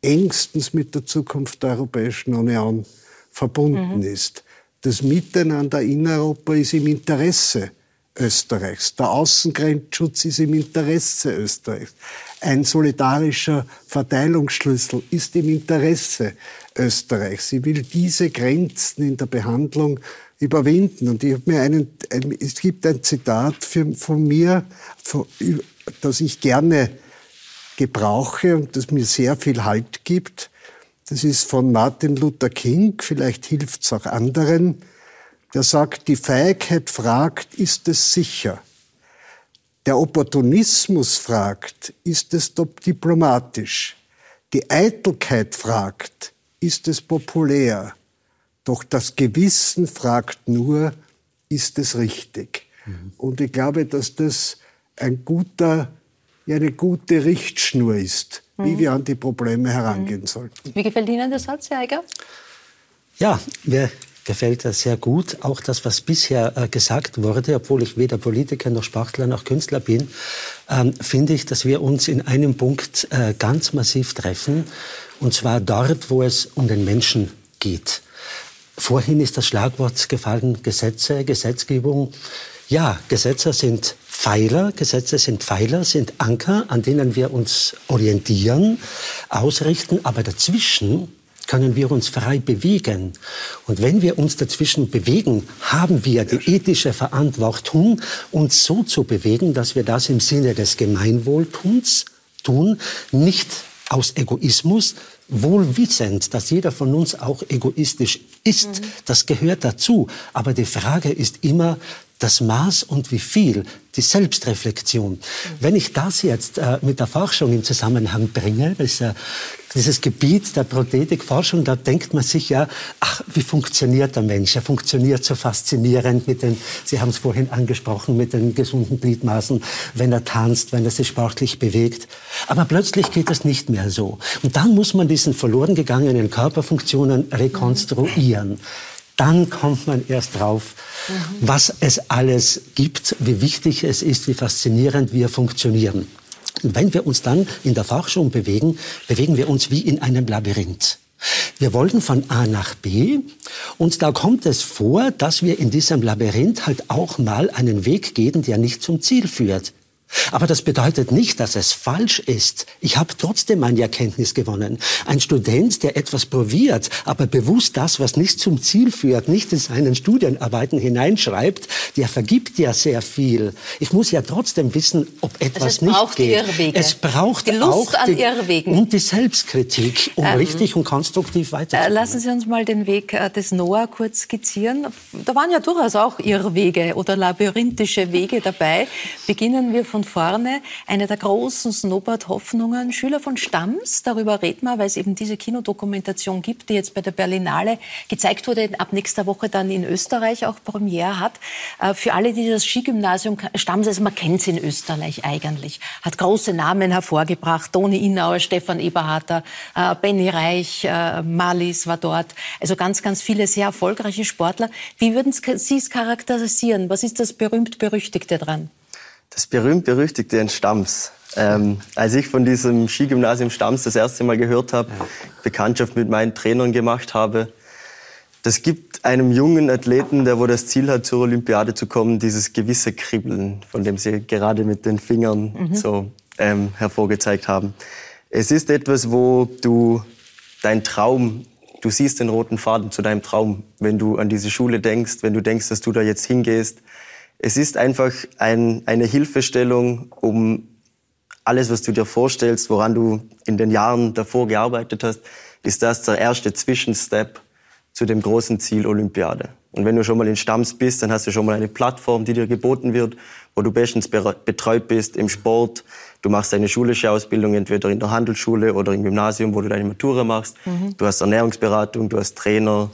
Speaker 4: engstens mit der Zukunft der Europäischen Union verbunden mhm. ist. Das Miteinander in Europa ist im Interesse Österreichs. Der Außengrenzschutz ist im Interesse Österreichs. Ein solidarischer Verteilungsschlüssel ist im Interesse Österreichs. Sie will diese Grenzen in der Behandlung überwinden. Und ich habe mir einen, ein, es gibt ein Zitat für, von mir, von, das ich gerne gebrauche und das mir sehr viel Halt gibt. Das ist von Martin Luther King, vielleicht hilft es auch anderen der sagt, die Feigheit fragt, ist es sicher? Der Opportunismus fragt, ist es diplomatisch? Die Eitelkeit fragt, ist es populär? Doch das Gewissen fragt nur, ist es richtig? Mhm. Und ich glaube, dass das ein guter, eine gute Richtschnur ist, mhm. wie wir an die Probleme herangehen mhm. sollten.
Speaker 1: Wie gefällt Ihnen der Satz, Herr Eiger?
Speaker 3: Ja, wir gefällt das sehr gut. Auch das, was bisher äh, gesagt wurde, obwohl ich weder Politiker noch Sportler noch Künstler bin, ähm, finde ich, dass wir uns in einem Punkt äh, ganz massiv treffen. Und zwar dort, wo es um den Menschen geht. Vorhin ist das Schlagwort gefallen, Gesetze, Gesetzgebung. Ja, Gesetze sind Pfeiler, Gesetze sind Pfeiler, sind Anker, an denen wir uns orientieren, ausrichten, aber dazwischen können wir uns frei bewegen. Und wenn wir uns dazwischen bewegen, haben wir die ethische Verantwortung, uns so zu bewegen, dass wir das im Sinne des Gemeinwohltuns tun, nicht aus Egoismus, wohl wissend, dass jeder von uns auch egoistisch ist. Mhm. Das gehört dazu. Aber die Frage ist immer, das Maß und wie viel, die Selbstreflexion. Wenn ich das jetzt äh, mit der Forschung in Zusammenhang bringe, das, äh, dieses Gebiet der Prothetikforschung, da denkt man sich ja, ach, wie funktioniert der Mensch? Er funktioniert so faszinierend mit den, Sie haben es vorhin angesprochen, mit den gesunden Gliedmaßen, wenn er tanzt, wenn er sich sportlich bewegt. Aber plötzlich geht das nicht mehr so. Und dann muss man diesen verloren gegangenen Körperfunktionen rekonstruieren dann kommt man erst drauf, mhm. was es alles gibt, wie wichtig es ist, wie faszinierend wir funktionieren. Und wenn wir uns dann in der Forschung bewegen, bewegen wir uns wie in einem Labyrinth. Wir wollen von A nach B und da kommt es vor, dass wir in diesem Labyrinth halt auch mal einen Weg gehen, der nicht zum Ziel führt. Aber das bedeutet nicht, dass es falsch ist. Ich habe trotzdem meine Erkenntnis gewonnen. Ein Student, der etwas probiert, aber bewusst das, was nicht zum Ziel führt, nicht in seinen Studienarbeiten hineinschreibt, der vergibt ja sehr viel. Ich muss ja trotzdem wissen, ob etwas also es nicht braucht geht.
Speaker 1: Irrwege.
Speaker 3: Es braucht
Speaker 1: die Lust
Speaker 3: auch die,
Speaker 1: an Irrwegen.
Speaker 3: und die Selbstkritik, um ähm, richtig und konstruktiv weiterzukommen.
Speaker 1: Lassen Sie uns mal den Weg äh, des Noah kurz skizzieren. Da waren ja durchaus auch Irrwege oder labyrinthische Wege dabei. Beginnen wir von von vorne. Eine der großen Snowboard-Hoffnungen, Schüler von Stamms, darüber reden wir, weil es eben diese Kinodokumentation gibt, die jetzt bei der Berlinale gezeigt wurde, ab nächster Woche dann in Österreich auch Premiere hat. Äh, für alle, die das Skigymnasium Stamms, also man kennt es in Österreich eigentlich, hat große Namen hervorgebracht, Toni Innauer, Stefan Eberharter, äh, Benny Reich, äh, Malis war dort, also ganz, ganz viele sehr erfolgreiche Sportler. Wie würden Sie es charakterisieren? Was ist das berühmt-berüchtigte dran?
Speaker 5: Das berühmt-berüchtigte in Stams. Ähm, als ich von diesem Skigymnasium Stams das erste Mal gehört habe, Bekanntschaft mit meinen Trainern gemacht habe, das gibt einem jungen Athleten, der wo das Ziel hat, zur Olympiade zu kommen, dieses gewisse Kribbeln, von dem Sie gerade mit den Fingern mhm. so ähm, hervorgezeigt haben. Es ist etwas, wo du dein Traum, du siehst den roten Faden zu deinem Traum, wenn du an diese Schule denkst, wenn du denkst, dass du da jetzt hingehst, es ist einfach ein, eine Hilfestellung, um alles, was du dir vorstellst, woran du in den Jahren davor gearbeitet hast, ist das der erste Zwischenstep zu dem großen Ziel Olympiade. Und wenn du schon mal in Stamms bist, dann hast du schon mal eine Plattform, die dir geboten wird, wo du bestens betreut bist im Sport. Du machst deine schulische Ausbildung entweder in der Handelsschule oder im Gymnasium, wo du deine Matura machst. Mhm. Du hast Ernährungsberatung, du hast Trainer.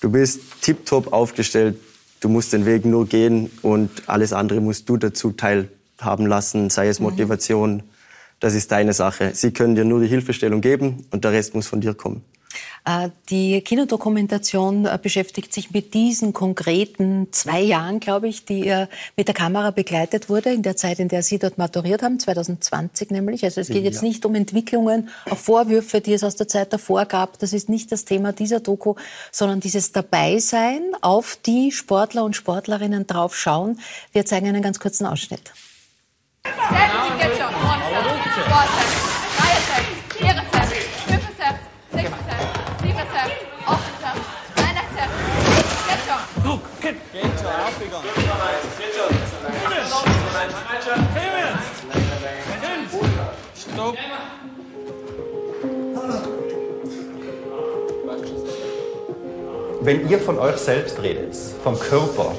Speaker 5: Du bist tiptop aufgestellt Du musst den Weg nur gehen und alles andere musst du dazu teilhaben lassen, sei es mhm. Motivation. Das ist deine Sache. Sie können dir nur die Hilfestellung geben und der Rest muss von dir kommen.
Speaker 1: Äh, die Kinodokumentation äh, beschäftigt sich mit diesen konkreten zwei Jahren, glaube ich, die mit der Kamera begleitet wurde, in der Zeit, in der Sie dort maturiert haben, 2020 nämlich. Also es geht jetzt nicht um Entwicklungen, auch Vorwürfe, die es aus der Zeit davor gab. Das ist nicht das Thema dieser Doku, sondern dieses Dabeisein, auf die Sportler und Sportlerinnen drauf schauen. Wir zeigen einen ganz kurzen Ausschnitt. Setzen Sie jetzt schon.
Speaker 7: Wenn ihr von euch selbst redet, vom Körper,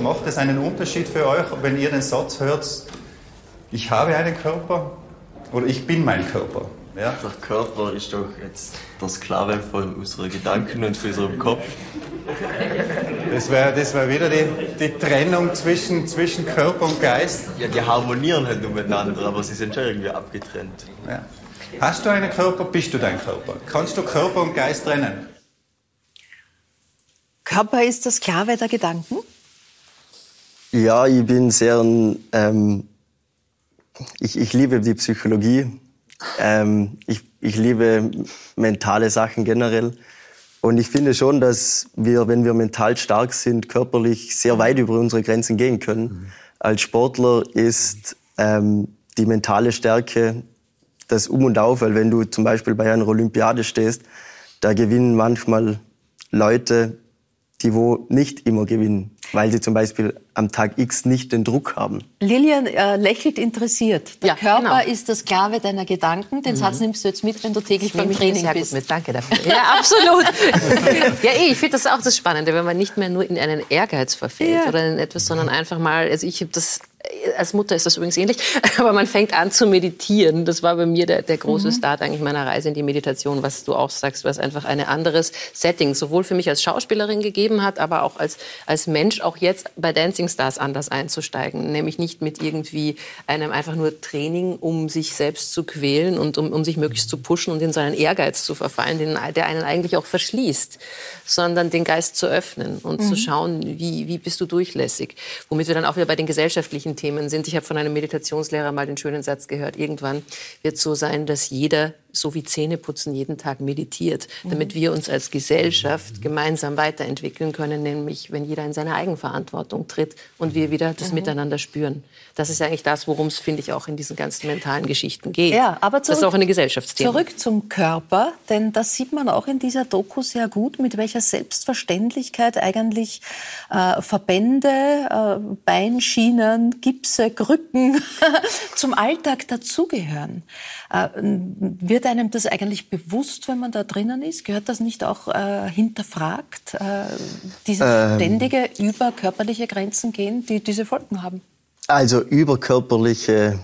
Speaker 7: macht es einen Unterschied für euch, wenn ihr den Satz hört, ich habe einen Körper oder ich bin mein Körper?
Speaker 5: Ja? Der Körper ist doch jetzt der Sklave von unseren Gedanken und von unserem Kopf.
Speaker 7: Das wäre das wär wieder die, die Trennung zwischen, zwischen Körper und Geist.
Speaker 5: Ja, die harmonieren halt nur miteinander, aber sie sind schon irgendwie abgetrennt.
Speaker 7: Ja. Hast du einen Körper, bist du dein Körper. Kannst du Körper und Geist trennen?
Speaker 1: Körper ist der Sklave der Gedanken?
Speaker 5: Ja, ich bin sehr, ähm, ich, ich liebe die Psychologie. Ähm, ich, ich liebe mentale Sachen generell. Und ich finde schon, dass wir, wenn wir mental stark sind, körperlich sehr weit über unsere Grenzen gehen können. Mhm. Als Sportler ist ähm, die mentale Stärke das Um und Auf, weil wenn du zum Beispiel bei einer Olympiade stehst, da gewinnen manchmal Leute, die wo nicht immer gewinnen, weil sie zum Beispiel am Tag X nicht den Druck haben.
Speaker 1: Lilian äh, lächelt interessiert. Der ja, Körper genau. ist das Sklave deiner Gedanken. Den mhm. Satz nimmst du jetzt mit, wenn du täglich beim Training sehr bist. Gut
Speaker 2: mit. Danke dafür. Ja, absolut. ja, ich finde das auch das Spannende, wenn man nicht mehr nur in einen Ehrgeiz verfällt ja. oder in etwas, sondern einfach mal, also ich habe das als Mutter ist das übrigens ähnlich, aber man fängt an zu meditieren. Das war bei mir der, der große mhm. Start eigentlich meiner Reise in die Meditation, was du auch sagst, was einfach ein anderes Setting sowohl für mich als Schauspielerin gegeben hat, aber auch als, als Mensch auch jetzt bei Dancing Stars anders einzusteigen. Nämlich nicht mit irgendwie einem einfach nur Training, um sich selbst zu quälen und um, um sich möglichst zu pushen und in seinen Ehrgeiz zu verfallen, den, der einen eigentlich auch verschließt, sondern den Geist zu öffnen und mhm. zu schauen, wie, wie bist du durchlässig. Womit wir dann auch wieder bei den gesellschaftlichen Themen sind. Ich habe von einem Meditationslehrer mal den schönen Satz gehört, irgendwann wird es so sein, dass jeder so wie Zähneputzen jeden Tag meditiert, damit wir uns als Gesellschaft gemeinsam weiterentwickeln können, nämlich wenn jeder in seine Eigenverantwortung tritt und wir wieder das mhm. Miteinander spüren. Das ist eigentlich das, worum es, finde ich, auch in diesen ganzen mentalen Geschichten geht.
Speaker 1: Ja, aber zurück,
Speaker 2: das ist auch eine Gesellschaftsthema.
Speaker 1: Zurück zum Körper, denn das sieht man auch in dieser Doku sehr gut, mit welcher Selbstverständlichkeit eigentlich äh, Verbände, äh, Beinschienen, Gipse, Krücken zum Alltag dazugehören. Äh, wird einem das eigentlich bewusst, wenn man da drinnen ist? Gehört das nicht auch äh, hinterfragt, äh, dieses ähm, ständige über körperliche Grenzen gehen, die diese Folgen haben?
Speaker 5: Also überkörperliche,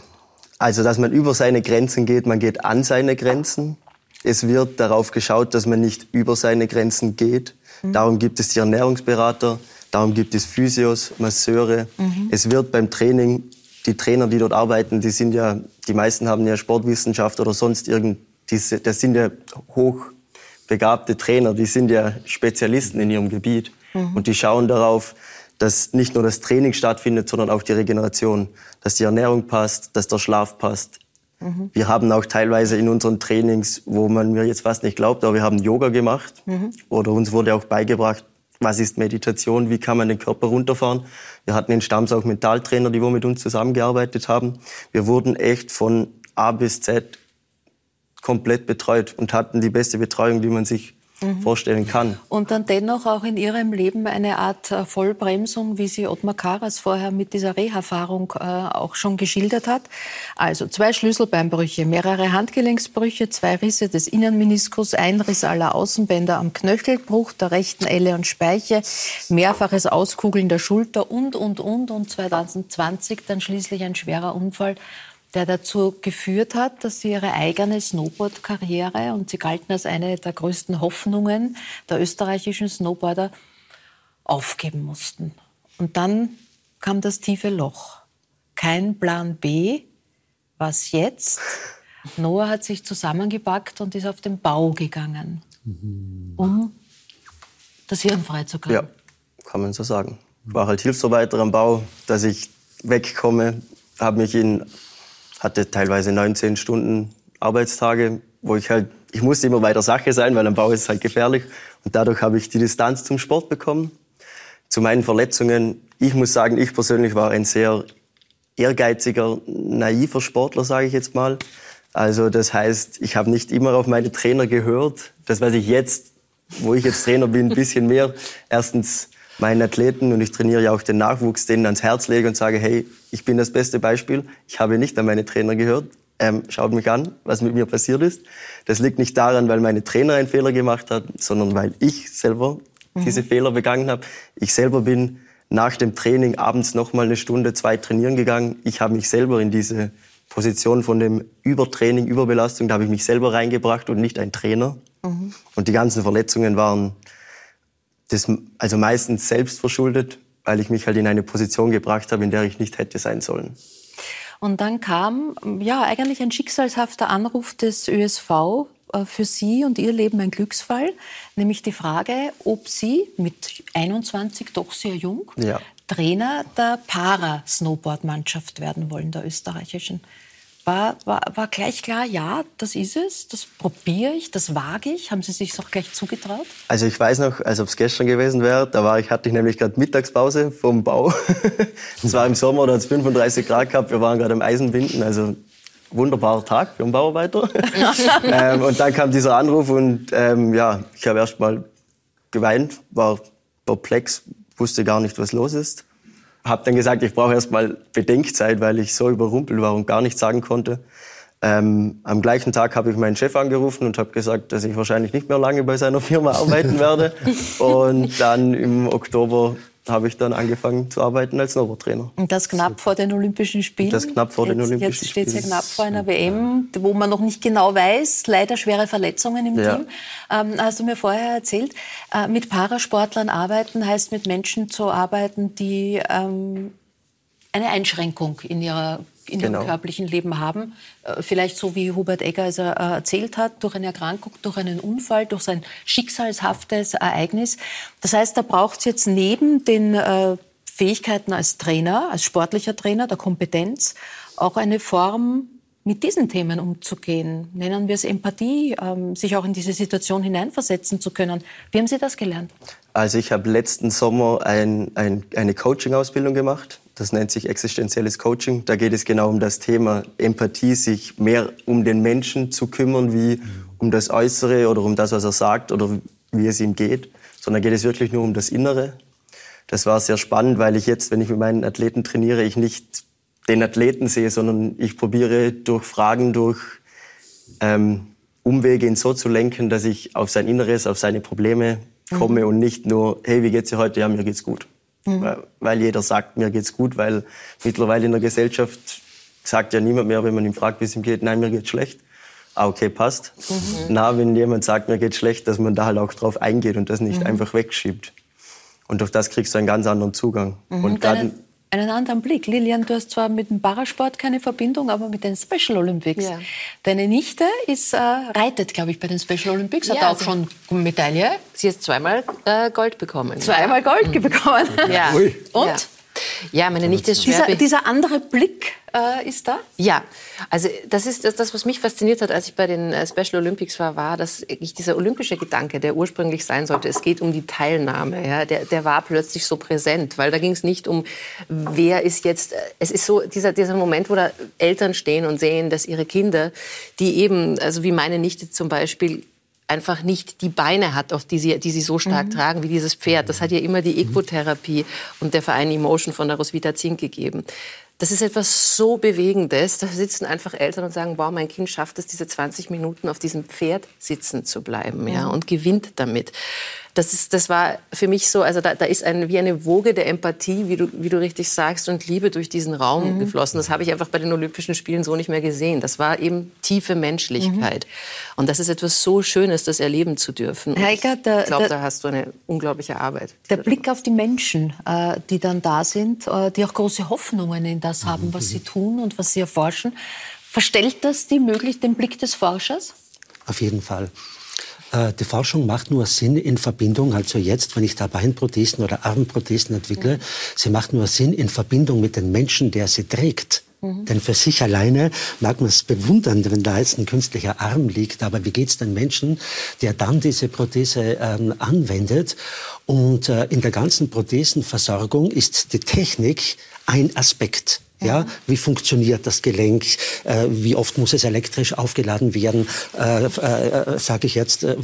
Speaker 5: also dass man über seine Grenzen geht, man geht an seine Grenzen. Es wird darauf geschaut, dass man nicht über seine Grenzen geht. Mhm. Darum gibt es die Ernährungsberater, darum gibt es Physios, Masseure. Mhm. Es wird beim Training die Trainer, die dort arbeiten, die sind ja, die meisten haben ja Sportwissenschaft oder sonst irgend, diese, das sind ja hochbegabte Trainer, die sind ja Spezialisten in ihrem Gebiet. Mhm. Und die schauen darauf, dass nicht nur das Training stattfindet, sondern auch die Regeneration, dass die Ernährung passt, dass der Schlaf passt. Mhm. Wir haben auch teilweise in unseren Trainings, wo man mir jetzt fast nicht glaubt, aber wir haben Yoga gemacht mhm. oder uns wurde auch beigebracht, was ist Meditation, wie kann man den Körper runterfahren. Wir hatten in Stamms auch Mentaltrainer, die wo mit uns zusammengearbeitet haben. Wir wurden echt von A bis Z komplett betreut und hatten die beste Betreuung, die man sich mhm. vorstellen kann.
Speaker 1: Und dann dennoch auch in Ihrem Leben eine Art äh, Vollbremsung, wie sie Ottmar Karas vorher mit dieser Reha-Erfahrung äh, auch schon geschildert hat. Also zwei Schlüsselbeinbrüche, mehrere Handgelenksbrüche, zwei Risse des Innenmeniskus, ein Riss aller Außenbänder am Knöchel, Bruch der rechten Elle und Speiche, mehrfaches Auskugeln der Schulter und, und, und. Und 2020 dann schließlich ein schwerer Unfall der dazu geführt hat, dass sie ihre eigene Snowboard-Karriere, und sie galten als eine der größten Hoffnungen der österreichischen Snowboarder, aufgeben mussten. Und dann kam das tiefe Loch. Kein Plan B. Was jetzt? Noah hat sich zusammengepackt und ist auf den Bau gegangen, um das Hirn freizukriegen.
Speaker 5: Ja, kann man so sagen. Ich war halt Hilfsarbeiter am Bau, dass ich wegkomme, habe mich in hatte teilweise 19 Stunden Arbeitstage, wo ich halt, ich musste immer bei der Sache sein, weil am Bau ist es halt gefährlich. Und dadurch habe ich die Distanz zum Sport bekommen. Zu meinen Verletzungen, ich muss sagen, ich persönlich war ein sehr ehrgeiziger, naiver Sportler, sage ich jetzt mal. Also das heißt, ich habe nicht immer auf meine Trainer gehört. Das, was ich jetzt, wo ich jetzt Trainer bin, ein bisschen mehr. Erstens meinen Athleten und ich trainiere ja auch den Nachwuchs, denen ans Herz lege und sage, hey, ich bin das beste Beispiel. Ich habe nicht an meine Trainer gehört. Ähm, schaut mich an, was mit mir passiert ist. Das liegt nicht daran, weil meine Trainer einen Fehler gemacht hat, sondern weil ich selber mhm. diese Fehler begangen habe. Ich selber bin nach dem Training abends noch mal eine Stunde, zwei trainieren gegangen. Ich habe mich selber in diese Position von dem Übertraining, Überbelastung, da habe ich mich selber reingebracht und nicht ein Trainer. Mhm. Und die ganzen Verletzungen waren das also meistens selbst verschuldet, weil ich mich halt in eine Position gebracht habe, in der ich nicht hätte sein sollen.
Speaker 1: Und dann kam ja eigentlich ein schicksalshafter Anruf des ÖSV äh, für Sie und Ihr Leben ein Glücksfall, nämlich die Frage, ob Sie mit 21 doch sehr jung ja. Trainer der Para-Snowboard-Mannschaft werden wollen, der österreichischen war, war, war gleich klar, ja, das ist es, das probiere ich, das wage ich. Haben Sie sich auch gleich zugetraut?
Speaker 5: Also ich weiß noch, als ob es gestern gewesen wäre, da war ich, hatte ich nämlich gerade Mittagspause vom Bau. Es war im Sommer, da hat es 35 Grad gehabt, wir waren gerade am Eisenbinden, also wunderbarer Tag für einen Bauarbeiter. ähm, und dann kam dieser Anruf und ähm, ja, ich habe erst mal geweint, war perplex, wusste gar nicht, was los ist. Habe dann gesagt, ich brauche erstmal Bedenkzeit, weil ich so überrumpelt war und gar nichts sagen konnte. Ähm, am gleichen Tag habe ich meinen Chef angerufen und habe gesagt, dass ich wahrscheinlich nicht mehr lange bei seiner Firma arbeiten werde. und dann im Oktober habe ich dann angefangen zu arbeiten als Neurotrainer.
Speaker 1: Und das knapp vor den Olympischen Spielen?
Speaker 5: Das knapp vor den Olympischen
Speaker 1: Spielen. Jetzt steht es ja knapp vor einer WM, wo man noch nicht genau weiß, leider schwere Verletzungen im ja. Team. Ähm, hast du mir vorher erzählt, äh, mit Parasportlern arbeiten heißt mit Menschen zu arbeiten, die ähm, eine Einschränkung in ihrer in ihrem genau. körperlichen Leben haben. Äh, vielleicht so wie Hubert Egger es erzählt hat, durch eine Erkrankung, durch einen Unfall, durch sein schicksalshaftes Ereignis. Das heißt, da braucht es jetzt neben den äh, Fähigkeiten als Trainer, als sportlicher Trainer, der Kompetenz, auch eine Form, mit diesen Themen umzugehen. Nennen wir es Empathie, ähm, sich auch in diese Situation hineinversetzen zu können. Wie haben Sie das gelernt?
Speaker 5: Also ich habe letzten Sommer ein, ein, eine Coaching-Ausbildung gemacht das nennt sich existenzielles Coaching. Da geht es genau um das Thema Empathie, sich mehr um den Menschen zu kümmern, wie um das Äußere oder um das, was er sagt oder wie es ihm geht, sondern geht es wirklich nur um das Innere. Das war sehr spannend, weil ich jetzt, wenn ich mit meinen Athleten trainiere, ich nicht den Athleten sehe, sondern ich probiere durch Fragen, durch ähm, Umwege ihn so zu lenken, dass ich auf sein Inneres, auf seine Probleme komme mhm. und nicht nur, hey, wie geht's dir heute? Ja, mir geht's gut. Mhm. Weil jeder sagt, mir geht's gut, weil mittlerweile in der Gesellschaft sagt ja niemand mehr, wenn man ihn fragt, wie es ihm geht, nein, mir geht's schlecht. Ah, okay, passt. Mhm. Na, wenn jemand sagt, mir geht's schlecht, dass man da halt auch drauf eingeht und das nicht mhm. einfach wegschiebt. Und durch das kriegst du einen ganz anderen Zugang.
Speaker 1: Mhm. Und gerade einen anderen Blick. Lilian, du hast zwar mit dem Parasport keine Verbindung, aber mit den Special Olympics. Ja. Deine Nichte ist, äh, reitet, glaube ich, bei den Special Olympics, hat ja, auch also schon Medaille.
Speaker 2: Sie hat zweimal äh, Gold bekommen.
Speaker 1: Zweimal Gold mhm. bekommen.
Speaker 2: Ja. Und? Ja. Meine Nichte ist schwer.
Speaker 1: Dieser, dieser andere Blick äh, ist da?
Speaker 2: Ja, also das ist das, das, was mich fasziniert hat, als ich bei den äh, Special Olympics war, war, dass ich dieser olympische Gedanke, der ursprünglich sein sollte, es geht um die Teilnahme, ja, der, der war plötzlich so präsent, weil da ging es nicht um, wer ist jetzt, äh, es ist so dieser, dieser Moment, wo da Eltern stehen und sehen, dass ihre Kinder, die eben, also wie meine Nichte zum Beispiel, einfach nicht die Beine hat, auf die sie, die sie so stark mhm. tragen wie dieses Pferd. Das hat ja immer die Equotherapie und der Verein Emotion von der Roswitha Zink gegeben. Das ist etwas so Bewegendes. Da sitzen einfach Eltern und sagen, wow, mein Kind schafft es, diese 20 Minuten auf diesem Pferd sitzen zu bleiben ja, und gewinnt damit das, ist, das war für mich so, also da, da ist ein, wie eine Woge der Empathie, wie du, wie du richtig sagst, und Liebe durch diesen Raum mhm. geflossen. Das habe ich einfach bei den Olympischen Spielen so nicht mehr gesehen. Das war eben tiefe Menschlichkeit. Mhm. Und das ist etwas so Schönes, das erleben zu dürfen.
Speaker 1: Heike, der,
Speaker 2: ich glaube, da hast du eine unglaubliche Arbeit.
Speaker 1: Der Blick auf die Menschen, äh, die dann da sind, äh, die auch große Hoffnungen in das haben, was sie tun und was sie erforschen. Verstellt das die möglich den Blick des Forschers?
Speaker 3: Auf jeden Fall. Äh, die Forschung macht nur Sinn in Verbindung, also jetzt, wenn ich da Beinprothesen oder Armprothesen entwickle, mhm. sie macht nur Sinn in Verbindung mit dem Menschen, der sie trägt. Mhm. Denn für sich alleine mag man es bewundern, wenn da jetzt ein künstlicher Arm liegt. Aber wie geht es den Menschen, der dann diese Prothese ähm, anwendet? Und äh, in der ganzen Prothesenversorgung ist die Technik ein Aspekt. Ja, wie funktioniert das Gelenk? Äh, wie oft muss es elektrisch aufgeladen werden? Äh, äh, Sage ich jetzt, äh,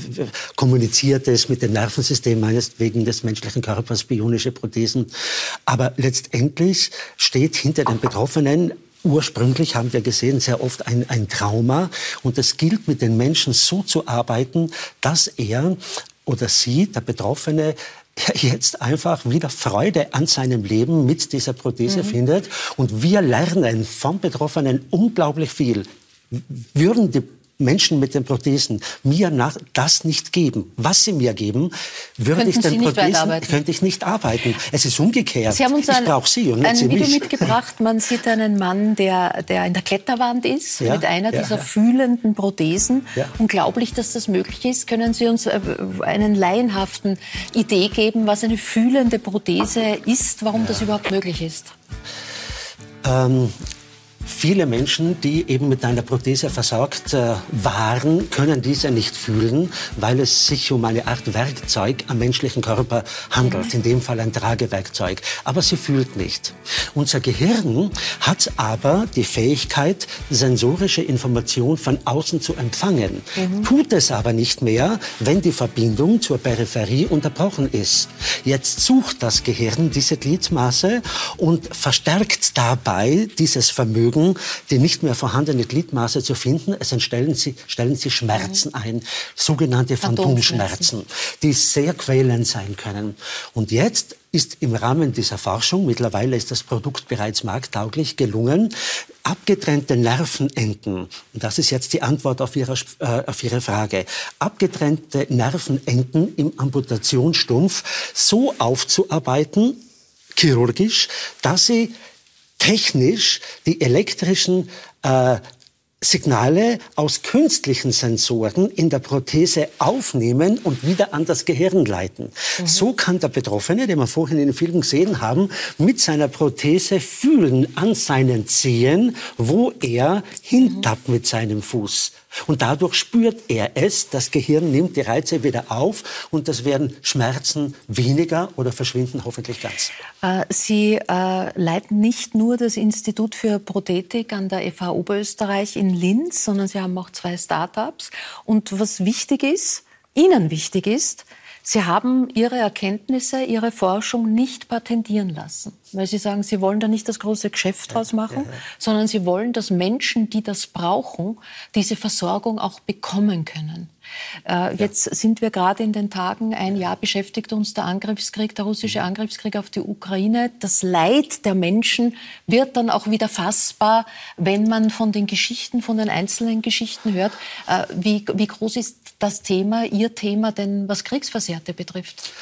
Speaker 3: kommuniziert es mit dem Nervensystem meinetwegen des menschlichen Körpers, bionische Prothesen. Aber letztendlich steht hinter den Betroffenen Ursprünglich haben wir gesehen, sehr oft ein, ein Trauma. Und es gilt, mit den Menschen so zu arbeiten, dass er oder sie, der Betroffene, jetzt einfach wieder Freude an seinem Leben mit dieser Prothese mhm. findet. Und wir lernen vom Betroffenen unglaublich viel. Würden die Menschen mit den Prothesen mir nach, das nicht geben, was sie mir geben, würde ich den Prothesen, könnte ich nicht arbeiten. Es ist umgekehrt.
Speaker 1: Sie haben uns ein, ich brauche Sie und nicht ein Sie Video mich. mitgebracht. Man sieht einen Mann, der, der in der Kletterwand ist, ja, mit einer ja, dieser ja. fühlenden Prothesen. Unglaublich, dass das möglich ist. Können Sie uns äh, einen laienhaften Idee geben, was eine fühlende Prothese ist, warum das überhaupt möglich ist?
Speaker 3: Ähm, Viele Menschen, die eben mit einer Prothese versorgt äh, waren, können diese nicht fühlen, weil es sich um eine Art Werkzeug am menschlichen Körper handelt, in dem Fall ein Tragewerkzeug. Aber sie fühlt nicht. Unser Gehirn hat aber die Fähigkeit, sensorische Information von außen zu empfangen, mhm. tut es aber nicht mehr, wenn die Verbindung zur Peripherie unterbrochen ist. Jetzt sucht das Gehirn diese Gliedmaße und verstärkt dabei dieses Vermögen Vermögen, die nicht mehr vorhandene Gliedmaße zu finden. Es entstellen sie, stellen sie Schmerzen ein, sogenannte Phantomschmerzen, die sehr quälend sein können. Und jetzt ist im Rahmen dieser Forschung, mittlerweile ist das Produkt bereits markttauglich, gelungen, abgetrennte Nervenenden, und das ist jetzt die Antwort auf Ihre, äh, auf Ihre Frage, abgetrennte Nervenenden im Amputationsstumpf so aufzuarbeiten, chirurgisch, dass sie technisch die elektrischen äh, Signale aus künstlichen Sensoren in der Prothese aufnehmen und wieder an das Gehirn leiten. Mhm. So kann der Betroffene, den wir vorhin in den Film gesehen haben, mit seiner Prothese fühlen an seinen Zehen, wo er hintappt mit seinem Fuß. Und dadurch spürt er es, das Gehirn nimmt die Reize wieder auf und das werden Schmerzen weniger oder verschwinden hoffentlich ganz.
Speaker 1: Äh, Sie äh, leiten nicht nur das Institut für Prothetik an der FH Oberösterreich in Linz, sondern Sie haben auch zwei Start-ups. Und was wichtig ist, Ihnen wichtig ist, Sie haben Ihre Erkenntnisse, Ihre Forschung nicht patentieren lassen, weil Sie sagen, Sie wollen da nicht das große Geschäft draus machen, ja, ja. sondern Sie wollen, dass Menschen, die das brauchen, diese Versorgung auch bekommen können. Äh, jetzt sind wir gerade in den Tagen, ein Jahr beschäftigt uns der Angriffskrieg, der russische Angriffskrieg auf die Ukraine. Das Leid der Menschen wird dann auch wieder fassbar, wenn man von den Geschichten, von den einzelnen Geschichten hört. Äh, wie, wie groß ist das Thema, Ihr Thema denn, was Kriegsversehrte betrifft?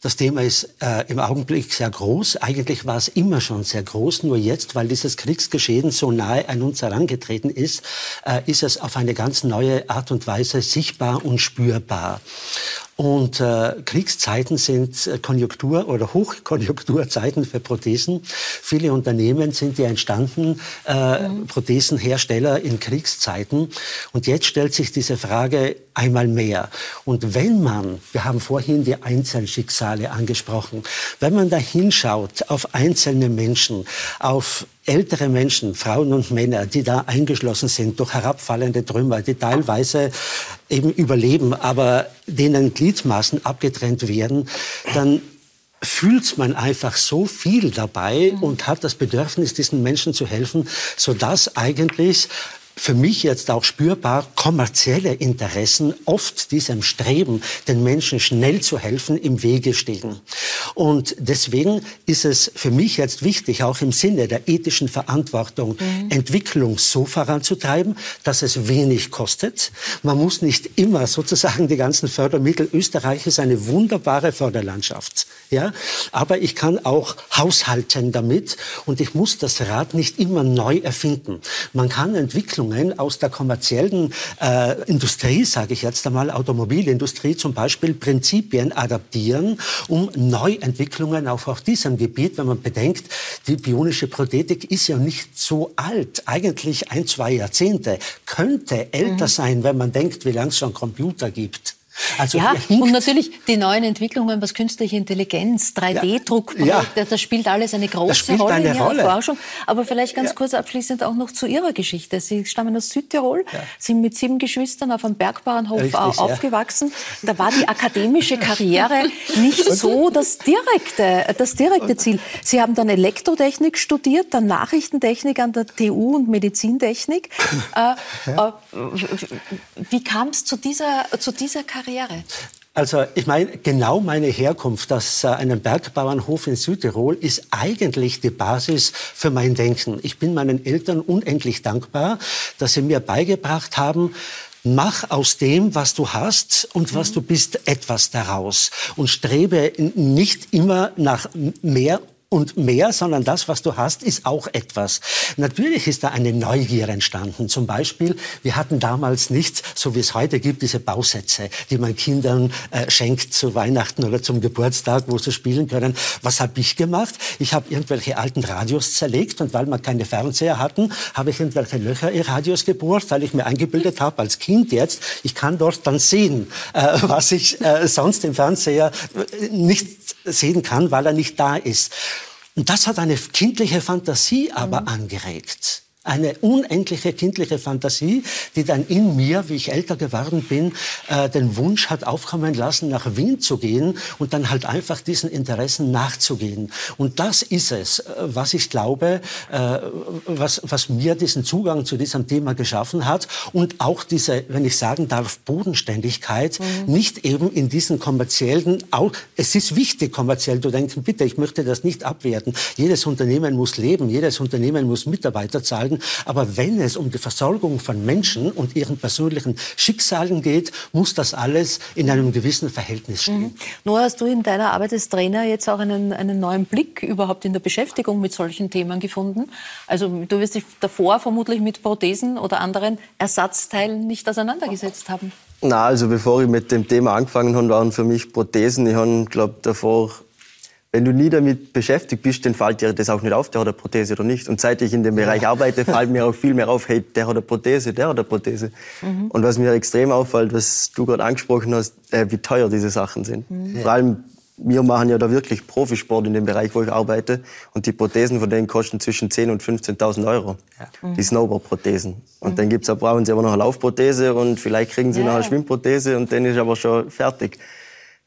Speaker 3: Das Thema ist äh, im Augenblick sehr groß. Eigentlich war es immer schon sehr groß. Nur jetzt, weil dieses Kriegsgeschehen so nahe an uns herangetreten ist, äh, ist es auf eine ganz neue Art und Weise sichtbar und spürbar. Und äh, Kriegszeiten sind äh, Konjunktur- oder Hochkonjunkturzeiten für Prothesen. Viele Unternehmen sind ja entstanden, äh, mhm. Prothesenhersteller in Kriegszeiten. Und jetzt stellt sich diese Frage einmal mehr. Und wenn man, wir haben vorhin die Einzelschicksale angesprochen, wenn man da hinschaut auf einzelne Menschen, auf ältere Menschen, Frauen und Männer, die da eingeschlossen sind durch herabfallende Trümmer, die teilweise eben überleben, aber denen Gliedmaßen abgetrennt werden, dann fühlt man einfach so viel dabei und hat das Bedürfnis, diesen Menschen zu helfen, sodass eigentlich für mich jetzt auch spürbar kommerzielle Interessen oft diesem Streben, den Menschen schnell zu helfen, im Wege stehen. Und deswegen ist es für mich jetzt wichtig, auch im Sinne der ethischen Verantwortung, mhm. Entwicklung so voranzutreiben, dass es wenig kostet. Man muss nicht immer sozusagen die ganzen Fördermittel. Österreich ist eine wunderbare Förderlandschaft. Ja, aber ich kann auch haushalten damit und ich muss das Rad nicht immer neu erfinden. Man kann Entwicklungen aus der kommerziellen äh, Industrie, sage ich jetzt einmal, Automobilindustrie zum Beispiel, Prinzipien adaptieren, um Neuentwicklungen auch auf diesem Gebiet, wenn man bedenkt, die bionische Prothetik ist ja nicht so alt, eigentlich ein, zwei Jahrzehnte, könnte älter mhm. sein, wenn man denkt, wie lange es schon Computer gibt.
Speaker 1: Also ja, und natürlich die neuen Entwicklungen, was künstliche Intelligenz, 3D-Druck, ja, ja. das spielt alles eine große Rolle eine in Ihrer Rolle. Forschung. Aber vielleicht ganz ja. kurz abschließend auch noch zu Ihrer Geschichte. Sie stammen aus Südtirol, sind mit sieben Geschwistern auf einem Bergbauernhof Richtig, aufgewachsen. Da war die akademische Karriere nicht so das direkte, das direkte Ziel. Sie haben dann Elektrotechnik studiert, dann Nachrichtentechnik an der TU und Medizintechnik. Äh, äh, wie kam es zu dieser, zu dieser Karriere? Karriere?
Speaker 3: Also ich meine, genau meine Herkunft aus äh, einem Bergbauernhof in Südtirol ist eigentlich die Basis für mein Denken. Ich bin meinen Eltern unendlich dankbar, dass sie mir beigebracht haben, Mach aus dem, was du hast und was du bist, etwas daraus. Und strebe nicht immer nach mehr und mehr, sondern das, was du hast, ist auch etwas. Natürlich ist da eine Neugier entstanden. Zum Beispiel, wir hatten damals nicht, so wie es heute gibt, diese Bausätze, die man Kindern äh, schenkt zu Weihnachten oder zum Geburtstag, wo sie spielen können. Was habe ich gemacht? Ich habe irgendwelche alten Radios zerlegt und weil wir keine Fernseher hatten, habe ich irgendwelche Löcher in Radios gebohrt, weil ich mir eingebildet habe, als Kind jetzt, ich kann dort dann sehen, äh, was ich äh, sonst im Fernseher äh, nicht sehen kann, weil er nicht da ist. Und das hat eine kindliche Fantasie aber mhm. angeregt eine unendliche kindliche Fantasie, die dann in mir, wie ich älter geworden bin, äh, den Wunsch hat aufkommen lassen, nach Wien zu gehen und dann halt einfach diesen Interessen nachzugehen. Und das ist es, äh, was ich glaube, äh, was, was mir diesen Zugang zu diesem Thema geschaffen hat und auch diese, wenn ich sagen darf, Bodenständigkeit, mhm. nicht eben in diesen kommerziellen, auch, es ist wichtig kommerziell zu denken, bitte, ich möchte das nicht abwerten. Jedes Unternehmen muss leben, jedes Unternehmen muss Mitarbeiter zahlen, aber wenn es um die Versorgung von Menschen und ihren persönlichen Schicksalen geht, muss das alles in einem gewissen Verhältnis stehen. Mhm.
Speaker 1: Noah, hast du in deiner Arbeit als Trainer jetzt auch einen, einen neuen Blick überhaupt in der Beschäftigung mit solchen Themen gefunden? Also du wirst dich davor vermutlich mit Prothesen oder anderen Ersatzteilen nicht auseinandergesetzt haben.
Speaker 5: Na, also bevor ich mit dem Thema angefangen habe, waren für mich Prothesen. Ich habe, glaube davor wenn du nie damit beschäftigt bist, dann fällt dir das auch nicht auf, der hat eine Prothese oder nicht. Und seit ich in dem Bereich arbeite, fällt mir auch viel mehr auf, hey, der hat eine Prothese, der hat eine Prothese. Mhm. Und was mir extrem auffällt, was du gerade angesprochen hast, äh, wie teuer diese Sachen sind. Mhm. Vor allem, wir machen ja da wirklich Profisport in dem Bereich, wo ich arbeite. Und die Prothesen von denen kosten zwischen 10.000 und 15.000 Euro. Ja. Die Snowboard-Prothesen. Und mhm. dann gibt's, brauchen sie aber noch eine Laufprothese und vielleicht kriegen sie ja. noch eine Schwimmprothese und dann ist aber schon fertig.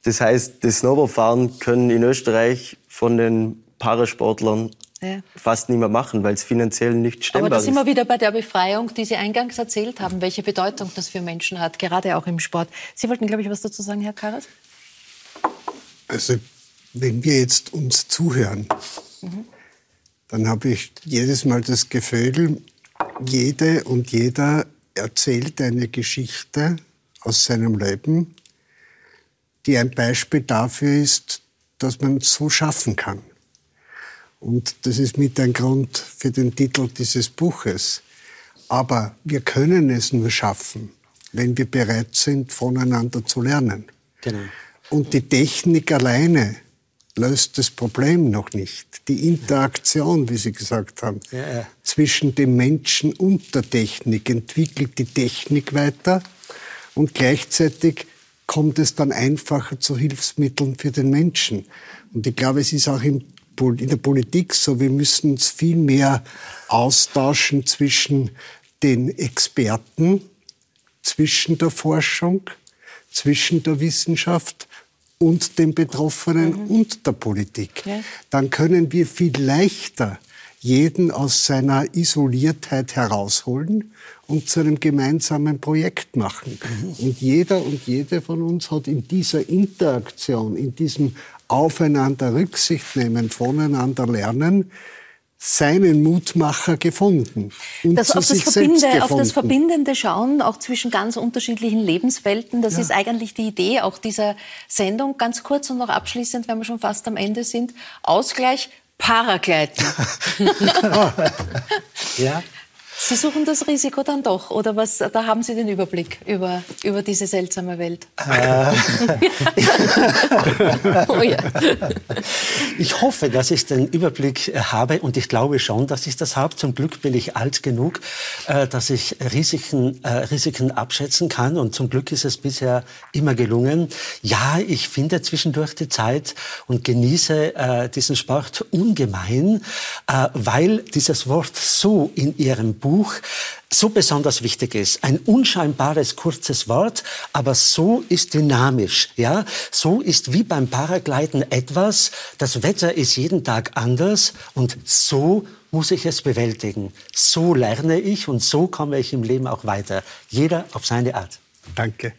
Speaker 5: Das heißt, das Snowboardfahren können in Österreich von den Parasportlern ja. fast nicht mehr machen, weil es finanziell nicht stemmbar ist.
Speaker 1: Aber da sind wir wieder bei der Befreiung, die Sie eingangs erzählt haben, welche Bedeutung das für Menschen hat, gerade auch im Sport. Sie wollten, glaube ich, was dazu sagen, Herr Karas?
Speaker 4: Also, wenn wir jetzt uns zuhören, mhm. dann habe ich jedes Mal das Gefühl, jede und jeder erzählt eine Geschichte aus seinem Leben, die ein Beispiel dafür ist, dass man so schaffen kann. Und das ist mit ein Grund für den Titel dieses Buches. Aber wir können es nur schaffen, wenn wir bereit sind, voneinander zu lernen. Genau. Und die Technik alleine löst das Problem noch nicht. Die Interaktion, wie Sie gesagt haben, ja, ja. zwischen dem Menschen und der Technik entwickelt die Technik weiter und gleichzeitig kommt es dann einfacher zu Hilfsmitteln für den Menschen. Und ich glaube, es ist auch in, der Politik so, wir müssen uns viel mehr austauschen zwischen den Experten, zwischen der Forschung, zwischen der Wissenschaft und den Betroffenen mhm. und der Politik. Ja. Dann können wir viel leichter jeden aus seiner Isoliertheit herausholen und zu einem gemeinsamen Projekt machen. Und jeder und jede von uns hat in dieser Interaktion, in diesem Aufeinander Rücksicht nehmen, voneinander lernen, seinen Mutmacher gefunden.
Speaker 1: Und das, auf, das Verbinde, auf das verbindende Schauen, auch zwischen ganz unterschiedlichen Lebenswelten, das ja. ist eigentlich die Idee auch dieser Sendung. Ganz kurz und noch abschließend, wenn wir schon fast am Ende sind. Ausgleich Paragleiten. ja. Sie suchen das Risiko dann doch, oder was? Da haben Sie den Überblick über, über diese seltsame Welt. Äh.
Speaker 3: oh ja. Ich hoffe, dass ich den Überblick äh, habe und ich glaube schon, dass ich das habe. Zum Glück bin ich alt genug, äh, dass ich Risiken, Risiken abschätzen kann und zum Glück ist es bisher immer gelungen. Ja, ich finde zwischendurch die Zeit und genieße diesen Sport ungemein, weil dieses Wort so in Ihrem Buch Buch so besonders wichtig ist. Ein unscheinbares, kurzes Wort, aber so ist dynamisch. Ja, so ist wie beim Paragliden etwas. Das Wetter ist jeden Tag anders und so muss ich es bewältigen. So lerne ich und so komme ich im Leben auch weiter. Jeder auf seine Art.
Speaker 4: Danke.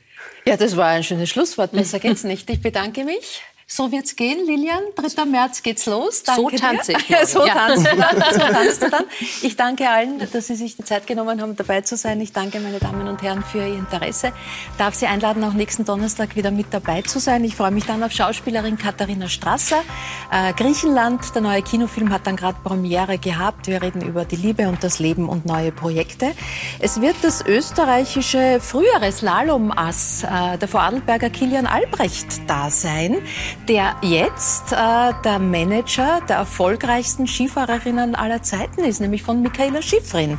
Speaker 1: Ja, das war ein schönes Schlusswort. Besser geht's nicht. Ich bedanke mich. So wird's gehen, Lilian. 3. März geht's los.
Speaker 2: Danke so tanze ich.
Speaker 1: so, ja. tanzt so tanzt du dann. Ich danke allen, dass Sie sich die Zeit genommen haben, dabei zu sein. Ich danke, meine Damen und Herren, für Ihr Interesse. Darf Sie einladen, auch nächsten Donnerstag wieder mit dabei zu sein. Ich freue mich dann auf Schauspielerin Katharina Strasser. Äh, Griechenland, der neue Kinofilm hat dann gerade Premiere gehabt. Wir reden über die Liebe und das Leben und neue Projekte. Es wird das österreichische frühere Slalom-Ass, äh, der Vorarlberger Kilian Albrecht, da sein der jetzt äh, der Manager der erfolgreichsten Skifahrerinnen aller Zeiten ist, nämlich von Michaela Schifrin.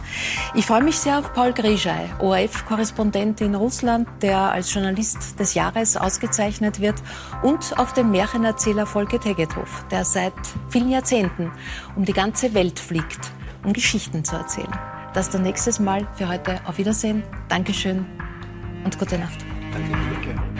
Speaker 1: Ich freue mich sehr auf Paul Grischei, ORF-Korrespondent in Russland, der als Journalist des Jahres ausgezeichnet wird, und auf den Märchenerzähler Volker Tegethoff, der seit vielen Jahrzehnten um die ganze Welt fliegt, um Geschichten zu erzählen. Das dann nächstes Mal für heute. Auf Wiedersehen. Dankeschön und gute Nacht. Danke, danke.